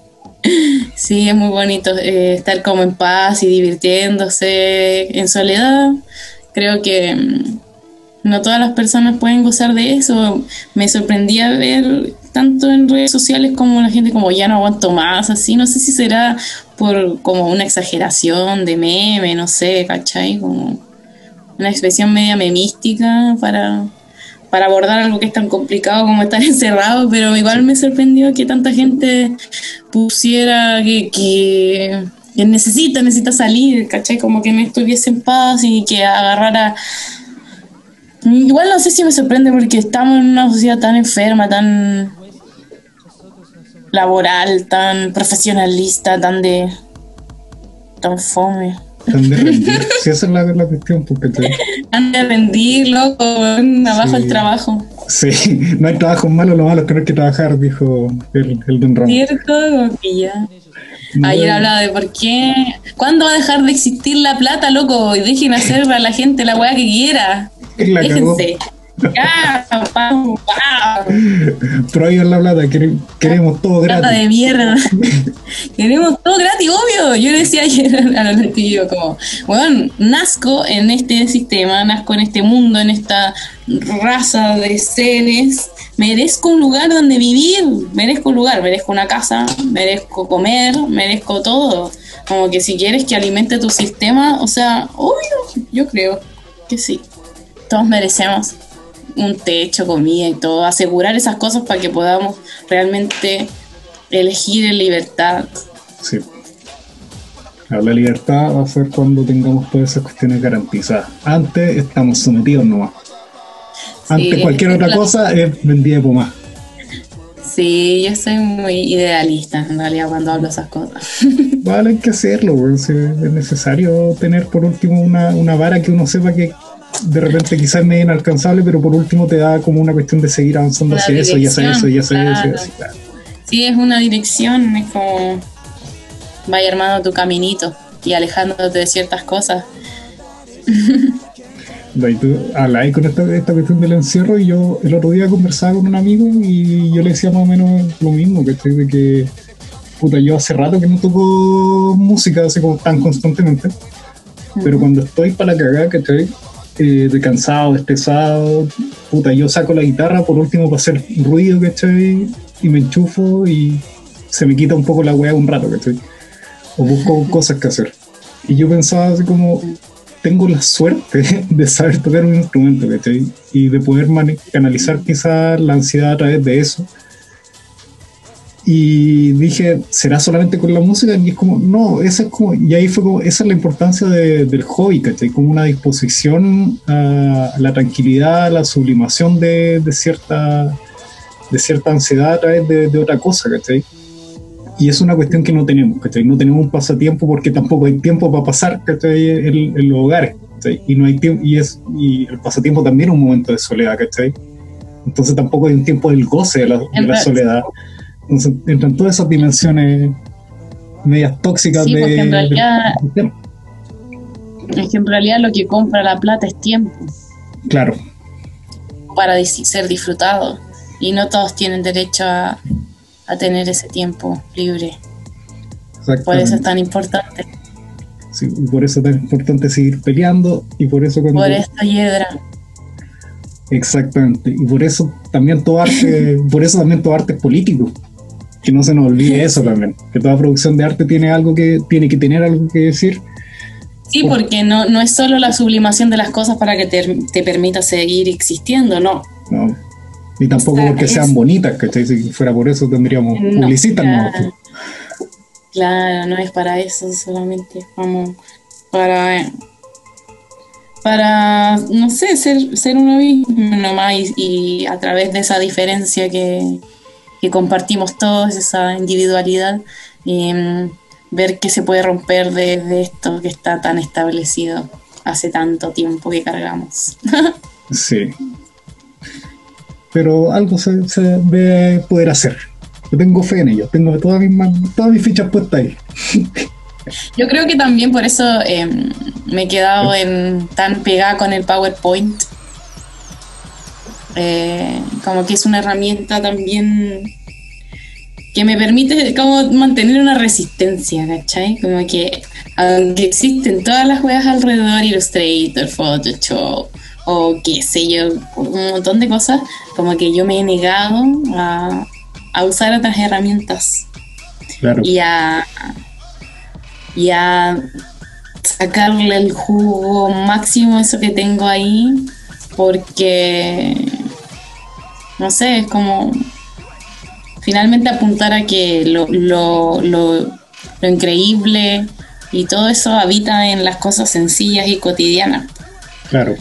Sí, es muy bonito eh, estar como en paz y divirtiéndose en soledad. Creo que mm, no todas las personas pueden gozar de eso. Me sorprendía ver tanto en redes sociales como la gente como ya no aguanto más, así. No sé si será por como una exageración de meme, no sé, ¿cachai? Como una expresión media memística para para abordar algo que es tan complicado como estar encerrado, pero igual me sorprendió que tanta gente pusiera que, que, necesita, necesita salir, ¿cachai? Como que no estuviese en paz y que agarrara... Igual no sé si me sorprende porque estamos en una sociedad tan enferma, tan laboral, tan profesionalista, tan de... tan fome de rendir. si esa es la, la cuestión, porque te... Han de rendir, loco, abajo el trabajo. Sí, no hay trabajo malo, lo malo es que no hay que trabajar, dijo el, el Don Ramón. Cierto, ya. Ayer hablaba de por qué. ¿Cuándo va a dejar de existir la plata, loco? Y dejen hacer a la gente la weá que quiera. La Déjense. Prohíban la plata, queremos todo gratis. Plata de mierda. queremos todo gratis, obvio. Yo le decía ayer a los tíos como, bueno, nazco en este sistema, nazco en este mundo, en esta raza de seres. Merezco un lugar donde vivir, merezco un lugar, merezco una casa, merezco comer, merezco todo. Como que si quieres que alimente tu sistema, o sea, obvio, yo creo que sí. Todos merecemos un techo, comida y todo, asegurar esas cosas para que podamos realmente elegir en libertad. Sí. La libertad va a ser cuando tengamos todas esas cuestiones garantizadas. Antes estamos sometidos nomás. Antes cualquier otra cosa es vendida por más. Sí, yo soy muy idealista en realidad cuando hablo esas cosas. Vale, hay que hacerlo, es necesario tener por último una, una vara que uno sepa que de repente quizás es medio inalcanzable, pero por último te da como una cuestión de seguir avanzando hacia eso y hacia eso y hacia eso. Sí, es una dirección, es como vaya armando tu caminito y alejándote de ciertas cosas. Y tú habláis con esta, esta cuestión del encierro y yo el otro día conversaba con un amigo y yo le decía más o menos lo mismo, que estoy de que puta, yo hace rato que no toco música así como tan constantemente, pero cuando estoy para la cagada, que estoy eh, de cansado, estresado, puta, yo saco la guitarra por último para hacer ruido, estoy y me enchufo y se me quita un poco la weá un rato, estoy o busco cosas que hacer. Y yo pensaba así como, tengo la suerte de saber tocar un instrumento, ¿cachai? Y de poder canalizar quizás la ansiedad a través de eso. Y dije, ¿será solamente con la música? Y es como, no, esa es como, y ahí fue como, esa es la importancia del hobby, ¿cachai? Como una disposición a la tranquilidad, a la sublimación de, cierta, de cierta ansiedad a través de, de otra cosa, ¿cachai? y es una cuestión que no tenemos, ¿cachai? No tenemos un pasatiempo porque tampoco hay tiempo para pasar, ¿cachai? En, los hogares, ¿cachai? Y, no hay tiempo, y, es, y el pasatiempo también es un momento de soledad, ¿cachai? Entonces tampoco hay un tiempo del goce de la, soledad. Entonces entran todas esas dimensiones medias tóxicas sí, de, en realidad, es que en realidad lo que compra la plata es tiempo. Claro. Para ser disfrutado. Y no todos tienen derecho a, a tener ese tiempo libre. Por eso es tan importante. Sí, y por eso es tan importante seguir peleando y por eso cuando... Por esta hiedra. Exactamente. Y por eso también todo arte, por eso también todo arte es político. Que no se nos olvide eso también. Que toda producción de arte tiene algo que, tiene que tener algo que decir. Sí, porque no, no es solo la sublimación de las cosas para que te, te permita seguir existiendo, no. No, ni tampoco porque sean bonitas, ¿cachai? Si fuera por eso tendríamos no, Claro. no es para eso solamente. Vamos, para. Para, no sé, ser, ser uno mismo nomás y, a través de esa diferencia que, compartimos todos, esa individualidad, em, ver qué se puede romper de esto que está tan establecido hace tanto tiempo que cargamos. sí, pero algo se, se debe poder hacer. Yo tengo fe en ello, tengo todas mis, todas mis fichas puestas ahí. Yo creo que también por eso em, me he quedado en, tan pegada con el PowerPoint. Eh, como que es una herramienta también que me permite como mantener una resistencia, ¿cachai? Como que aunque existen todas las weas alrededor, Illustrator, Photoshop, o qué sé yo, un montón de cosas, como que yo me he negado a, usar otras herramientas y a, y a sacarle el jugo máximo eso que tengo ahí, porque, no sé, es como finalmente apuntar a que lo, lo, lo, lo increíble y todo eso habita en las cosas sencillas y cotidianas. Claro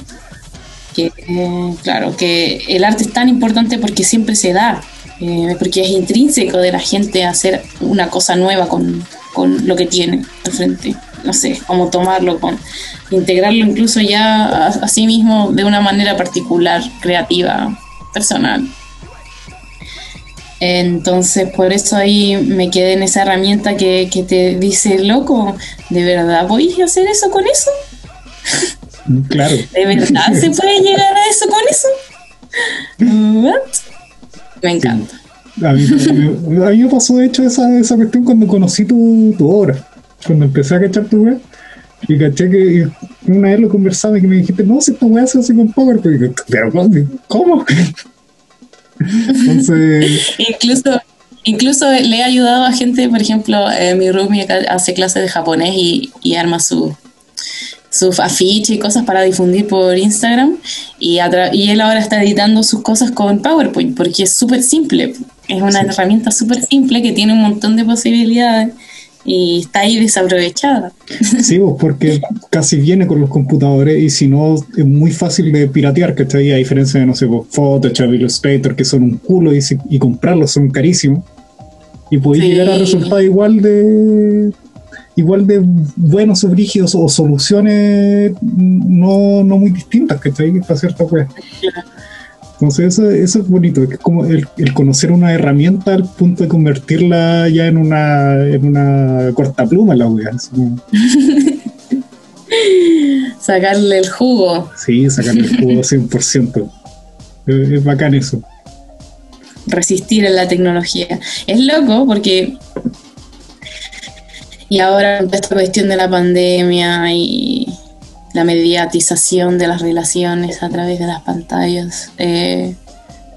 que, claro, que el arte es tan importante porque siempre se da, eh, porque es intrínseco de la gente hacer una cosa nueva con, con lo que tiene de frente. No sé, cómo tomarlo, con, integrarlo incluso ya a, sí mismo de una manera particular, creativa, personal. Entonces, por eso ahí me quedé en esa herramienta que, que te dice, loco, ¿de verdad voy a hacer eso con eso? Claro. ¿De verdad se puede llegar a eso con eso? Me encanta. A mí, me pasó, de hecho, esa, esa cuestión cuando conocí tu, tu obra. Cuando empecé a cachar tu web. Y caché que una vez lo conversaba y que me dijiste, no, si esta weá se hace con PowerPoint. Pero, ¿cómo? Entonces. incluso, incluso le he ayudado a gente, por ejemplo, eh, mi roomie hace clases de japonés y, y arma su, sus afiches y cosas para difundir por Instagram y, y él ahora está editando sus cosas con PowerPoint porque es súper simple, es una herramienta súper simple que tiene un montón de posibilidades y está ahí desaprovechada. Sí, pues, porque casi viene con los computadores y si no es muy fácil de piratear, que está ahí a diferencia de, no sé, Photoshop, Illustrator, que son un culo y, y comprarlos son carísimos. Y puede llegar a resultar igual de igual de buenos o brígidos o soluciones no, no muy distintas, ¿cachai? Para cierta wea. Entonces eso, eso es bonito, es como el, el, conocer una herramienta al punto de convertirla ya en una, en una cortapluma la wea. sacarle el jugo. Sí, sacarle el jugo 100%. es, es bacán eso. Resistir a la tecnología. Es loco porque y ahora esta cuestión de la pandemia y la mediatización de las relaciones a través de las pantallas. Eh,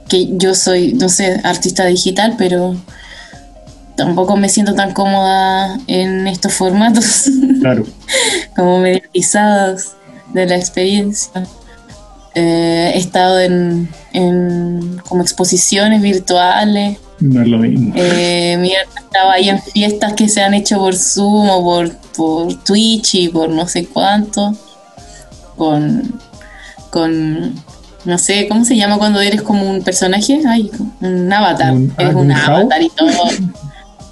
que yo soy, no sé, artista digital, pero tampoco me siento tan cómoda en estos formatos. Claro. como mediatizados de la experiencia. Eh, he estado en, en como exposiciones virtuales no es lo mismo. Eh, mira, estaba ahí en fiestas que se han hecho por Zoom o por, por Twitch y por no sé cuánto. Con, con, no sé, ¿cómo se llama cuando eres como un personaje? Ay, un avatar. Un- eres un ¿un how? avatar y todo.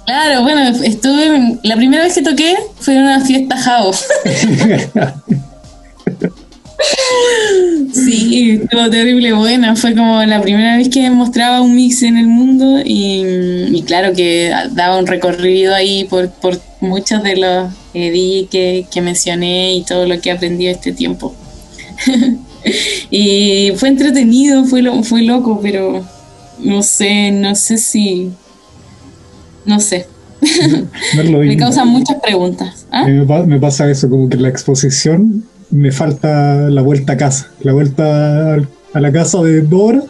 Claro, bueno, estuve, la primera vez que toqué fue en una fiesta Jao. Sí, estuvo terrible buena. Fue como la primera vez que mostraba un mix en el mundo y, y claro que daba un recorrido ahí por, por muchos de los eh, que, que mencioné y todo lo que aprendí este tiempo. y fue entretenido, fue, lo, fue loco, pero no sé, no sé si... No sé. No Me causan muchas preguntas. ¿Ah? Me, pa- me pasa eso, como que la exposición me falta la vuelta a casa, la vuelta a la casa de dos horas,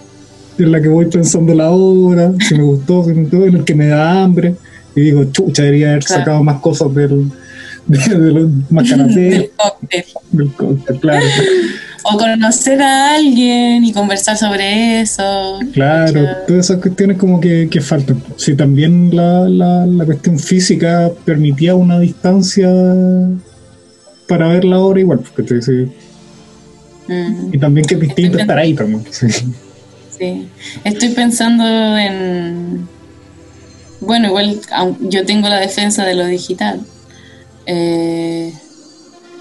en la que voy pensando la obra, si me gustó, si me gustó, en el que me da hambre, y digo, chucha, debería haber Claro. sacado más cosas del, de, de los más Del cóctel. del cóctel, claro, O conocer a alguien y conversar sobre eso. claro, todas esas cuestiones como que, que faltan. Si también la, la, la cuestión física permitía una distancia para ver la obra igual, porque te Mm, Y también que es distinto estar ahí también. sí. sí. Estoy pensando en. Bueno, igual yo tengo la defensa de lo digital. Eh,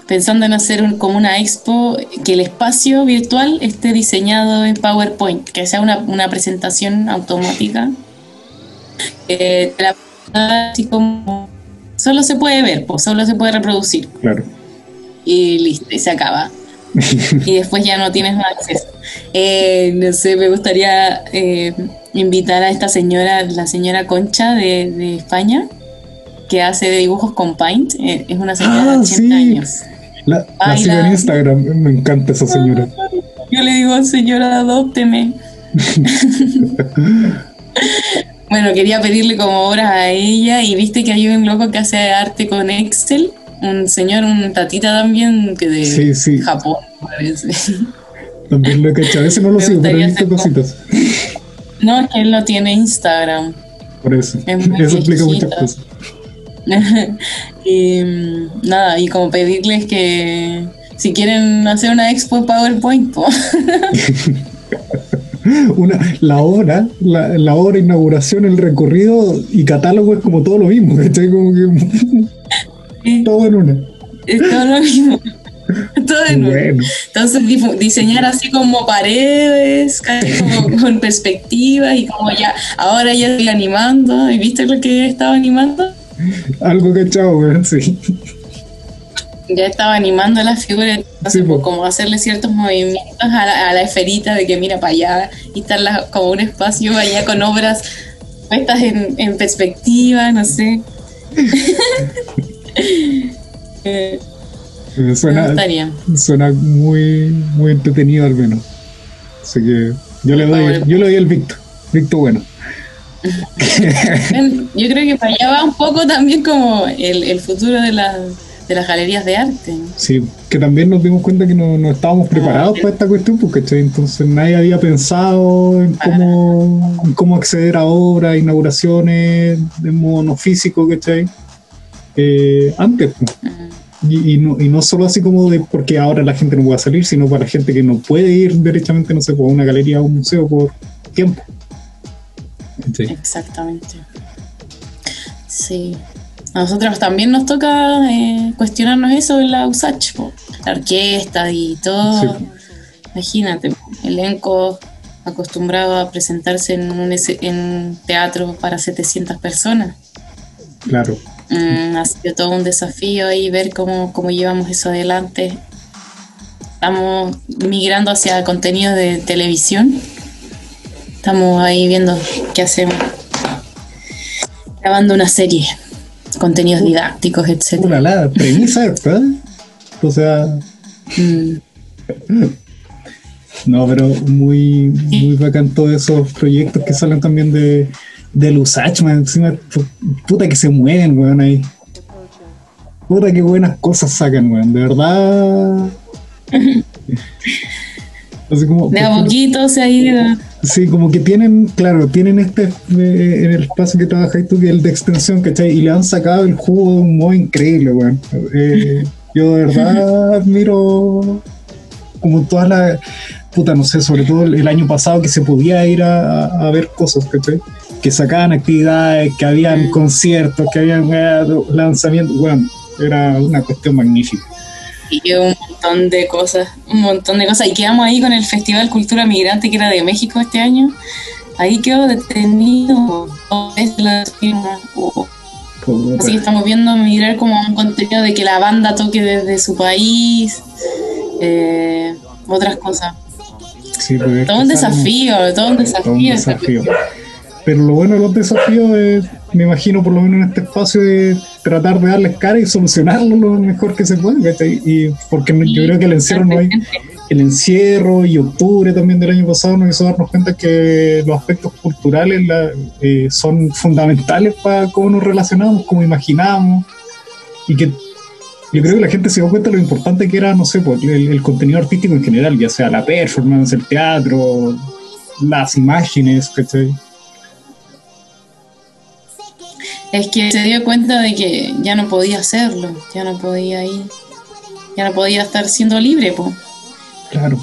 pensando en hacer un- como una expo, que el espacio virtual esté diseñado en PowerPoint, que sea una, una presentación automática. Eh, la- así como solo se puede ver, pues solo se puede reproducir. Claro. Y listo, y se acaba. y después ya no tienes más acceso. Eh, no sé, me gustaría eh, invitar a esta señora, la señora Concha de, de España, que hace dibujos con Paint. Eh, es una señora de Ah, 80 sí. años. La, la sigo en Instagram, me encanta esa señora. Yo le digo, señora, adópteme. bueno, quería pedirle como obras a ella y viste que hay un loco que hace arte con Excel. Un señor, un tatita también, que de Sí, sí. Japón, parece. También lo he cachado. A veces no lo sigo, pero he visto cositas. No, es que él no tiene Instagram. Por eso. Es Eso explica muchas cosas. y mm, nada, y como pedirles que si quieren hacer una expo PowerPoint, po. Una, la obra, la, la obra, inauguración, el recorrido y catálogo es como todo lo mismo, ¿cachai? Como que Sí, todo en una. es todo lo mismo. Todo en. Bueno, Entonces diseñar así como paredes, como con perspectiva y como ya, ahora ya estoy animando, ¿y viste lo que estaba animando? algo cachado, weón, sí. Ya estaba animando las figuras, entonces, Sí, pues, como hacerle ciertos movimientos a la, a la esferita de que mira para allá y estar la- como un espacio allá con obras puestas en, en perspectiva, no sé. Eh, Me me Suena, gustaría. suena muy, muy entretenido al menos. Así que yo le doy, yo le doy el Victo. Victo bueno. Yo creo que para allá va un poco también como el, el futuro de, las de las galerías de arte. ¿no? Sí, que también nos dimos cuenta que no, no estábamos preparados para esta cuestión, porque entonces nadie había pensado en cómo, en cómo acceder a obras, inauguraciones de modo no físico, ¿cachai? Eh, antes. pues. Y, y no, y no solo así como de porque ahora la gente no puede salir, sino para la gente que no puede ir derechamente, no sé, a una galería o un museo por tiempo. Exactamente. Sí. a nosotros también nos toca eh, cuestionarnos eso en la USACH, la orquesta y todo. Imagínate, elenco acostumbrado a presentarse en un en teatro para 700 personas. Claro. Mm, ha sido todo un desafío ahí ver cómo, cómo llevamos eso adelante. Estamos migrando hacia contenidos de televisión. Estamos ahí viendo qué hacemos. Grabando una serie, contenidos didácticos, etc. Una la premisa esta. O sea. Mm. No, pero muy, muy bacán todos esos proyectos que salen también de, del USACH, man. Encima, puta que se mueven, weón, ahí. Puta que buenas cosas sacan, weón. De verdad. de a poquito se ha ido. Sí, como que tienen, claro, tienen este eh, en el espacio que trabajáis tú, que es el de extensión, ¿cachai? Y le han sacado el jugo de un modo increíble, weón. Eh, yo de verdad admiro como todas las puta, no sé, sobre todo el año pasado que se podía ir a, ver cosas, ¿cachai? Que sacaban actividades, que habían conciertos, que habían eh, lanzamientos, bueno, era una cuestión magnífica. Y un montón de cosas, un montón de cosas. Y quedamos ahí con el Festival Cultura Migrante que era de México este año. Ahí quedó detenido. Así que estamos viendo migrar como un contenido de que la banda toque desde su país, eh, otras cosas. Todo un desafío, todo un desafío. Pero lo bueno de los desafíos es, me imagino por lo menos en este espacio, de tratar de darles cara y solucionarlo lo mejor que se pueda. Y porque yo creo que el encierro no hay, el encierro y octubre también del año pasado nos hizo darnos cuenta que los aspectos culturales eh, son fundamentales para cómo nos relacionamos, cómo imaginamos y que yo creo que la gente se dio cuenta de lo importante que era, no sé, pues, el, contenido artístico en general, ya sea la performance, el teatro, las imágenes, ¿cachai? Es que se dio cuenta de que ya no podía hacerlo, ya no podía ir, ya no podía estar siendo libre, pues. Claro.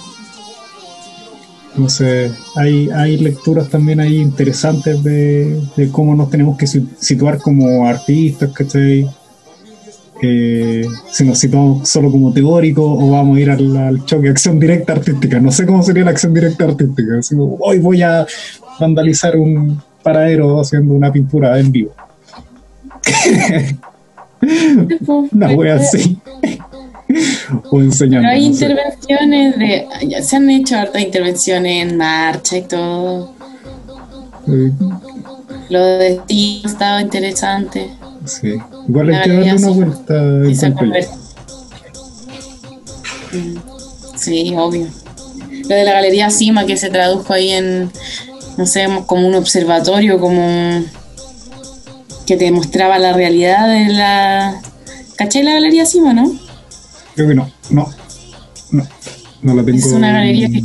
No sé, hay, hay lecturas también ahí interesantes de, de cómo nos tenemos que situar como artistas, ¿cachai? Eh, si nos situamos solo como teórico o vamos a ir al, choque acción directa artística. No sé cómo sería la acción directa artística. hoy voy a vandalizar un paradero haciendo una pintura en vivo. una wea así. o enseñando. hay intervenciones de. Ya se han hecho hartas intervenciones en marcha y todo. Lo de ti estaba interesante. Sí. Igual hay que darle una vuelta mm, Sí, obvio. Lo de la Galería Cima que se tradujo ahí en, no sé, como un observatorio, como que te mostraba la realidad de la... ¿Caché la Galería Cima, no? Creo que no, no, no, no la tengo. Es una galería que,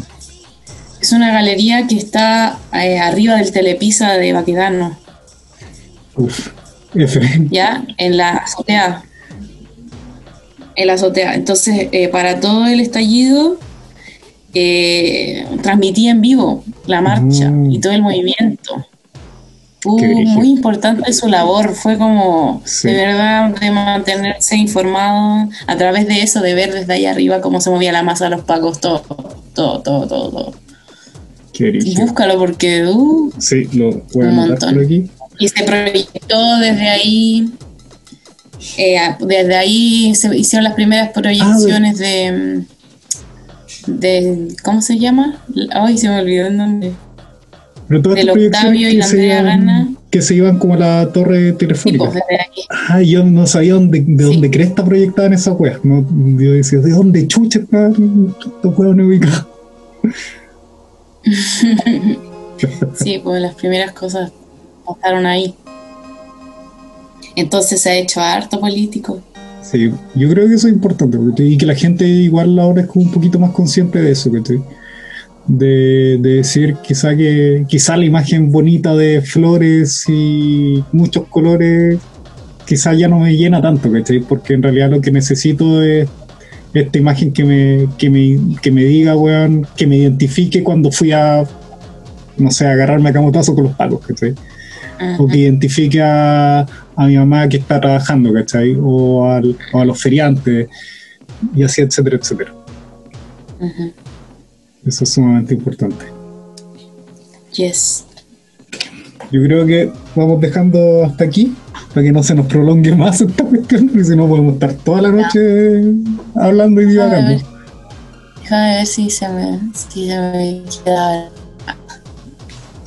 es una galería que está eh, arriba del Telepisa de Baquedano. Uf. ¿Ya? En la azotea. En la azotea. Entonces, eh, para todo el estallido, eh, transmití en vivo la marcha y todo el movimiento. muy importante su labor, fue como de verdad de mantenerse informado a través de eso, de ver desde ahí arriba cómo se movía la masa los pacos, todo, todo, todo, todo. Búscalo porque uh, sí, lo voy a un por aquí y se proyectó desde ahí. Eh, desde ahí se hicieron las primeras proyecciones ah, de, de. ¿Cómo se llama? Ay, se me olvidó el nombre. Del Octavio y la Andrea Gana. Que se iban como a la torre telefónica. Sí, pues, desde aquí. Ah, yo no sabía dónde, de dónde cresta proyectaban esas weas. No, yo decía, ¿de dónde chucha están estos weones ubicados? sí, pues las primeras cosas pasaron ahí. Entonces se ha hecho harto político. Sí, yo creo que eso es importante y que la gente igual ahora es como un poquito más consciente de eso, de, de decir quizá que quizá la imagen bonita de flores y muchos colores quizá ya no me llena tanto, porque en realidad lo que necesito es esta imagen que me, que me, que me diga, weón, que me identifique cuando fui a, no sé, agarrarme a camotazo con los palos, ¿cachai? O que identifique a, a, mi mamá que está trabajando, ¿cachai? O, al, o a los feriantes, y así, etcétera, etcétera. Eso es sumamente importante. Yes. Yo creo que vamos dejando hasta aquí para que no se nos prolongue más esta cuestión, porque si no podemos estar toda la noche hablando y divagando. Déjame ver si se me, si se me queda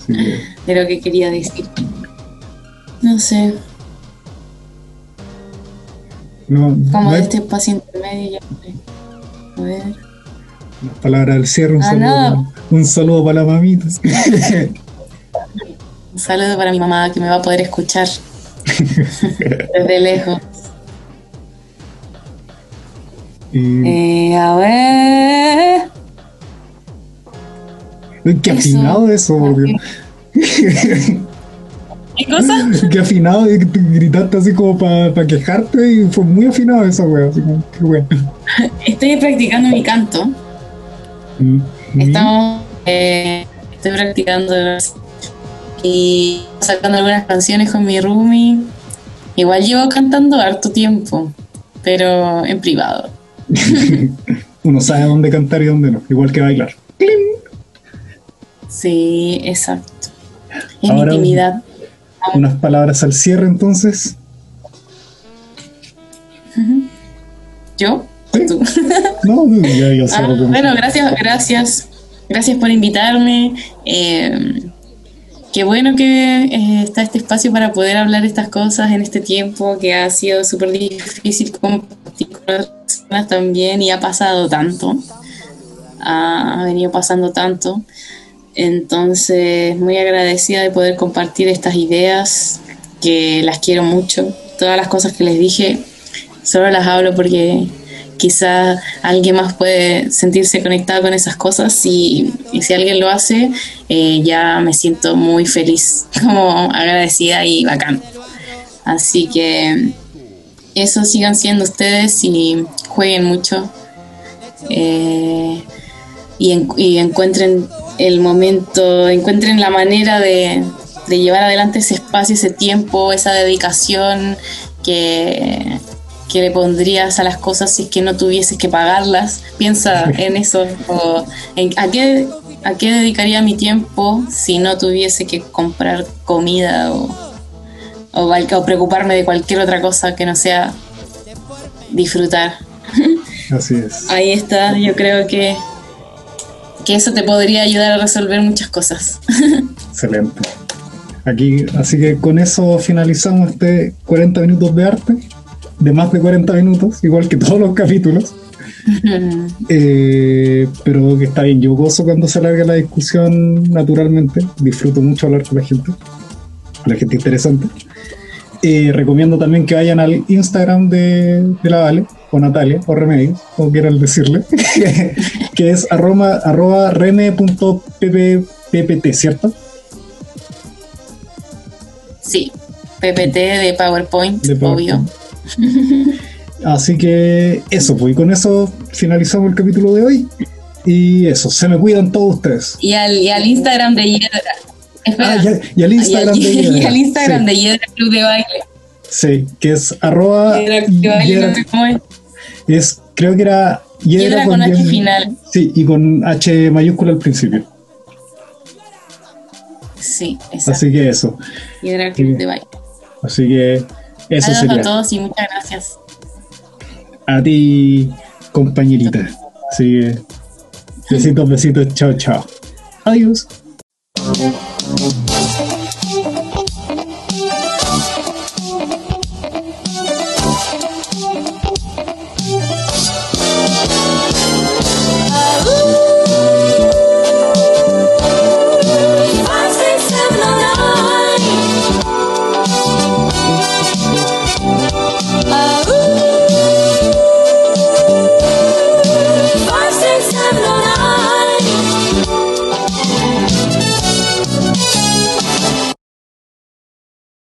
de lo que quería decir. No sé. No, Como no de hay- este espacio intermedio ya. A ver. las palabras del cierre, un, Ah, saludo, un saludo para las mamitas. Un saludo para mi mamá que me va a poder escuchar desde lejos. Eh, a ver. Qué afinado eso, por Dios. ¿Qué cosa? Qué afinado, y gritaste así como para quejarte y fue muy afinado esa wea, así como, qué wea. Estoy practicando mi canto. Mm, Estamos. eh, estoy practicando y sacando algunas canciones con mi roomie. Igual llevo cantando harto tiempo, pero en privado. Uno sabe dónde cantar y dónde no, igual que bailar. Sí, exacto. En Ahora- intimidad. Unas palabras al cierre entonces. ¿Yo? Sí. ¿Tú? No, ya, ya Ah, bueno, gracias, gracias. Gracias por invitarme. Eh, qué bueno que eh, está este espacio para poder hablar estas cosas en este tiempo que ha sido súper difícil compartir con otras personas también y ha pasado tanto. Ha venido pasando tanto. Entonces, muy agradecida de poder compartir estas ideas, que las quiero mucho. Todas las cosas que les dije, solo las hablo porque quizá alguien más puede sentirse conectado con esas cosas y, y si alguien lo hace, eh, ya me siento muy feliz, como agradecida y bacán. Así que eso sigan siendo ustedes y jueguen mucho eh, y, en- y encuentren el momento, encuentren la manera de, de llevar adelante ese espacio, ese tiempo, esa dedicación que, que le pondrías a las cosas si es que no tuvieses que pagarlas. Piensa en eso. o en, ¿a, qué, ¿A qué dedicaría mi tiempo si no tuviese que comprar comida o, o, o preocuparme de cualquier otra cosa que no sea disfrutar? Así es. Ahí está, yo creo que, que eso te podría ayudar a resolver muchas cosas. Excelente. Aquí, así que con eso finalizamos este 40 minutos de arte, de más de 40 minutos, igual que todos los capítulos. Eh, pero que está bien, yo gozo cuando se alarga la discusión naturalmente, disfruto mucho hablar con la gente, con la gente interesante. Eh, recomiendo también que vayan al Instagram de, de la Vale, o Natalia, o Remedios, o quieran decirle, que es arroba, arroba reme.ppt, ¿cierto? Sí, PPT de PowerPoint, De obvio. Así que eso, pues, y con eso finalizamos el capítulo de hoy. Y eso, se me cuidan todos ustedes. Y al, y al Instagram de Hiedra. Ah, y al Instagram y al, de Hiedra. y al Instagram Sí. de Hiedra Club de Baile. Sí, que es arroba. Hiedra Club de Baile, no sé cómo es. es, creo que era Hiedra con H final. Sí, y con H mayúscula al principio. Sí, exacto. Así que eso. Hiedra Club Sí. de Baile. Así que eso Saludos sería. a todos y muchas gracias. A ti, compañerita. Así que besitos, besitos. Chao, chao. Adiós.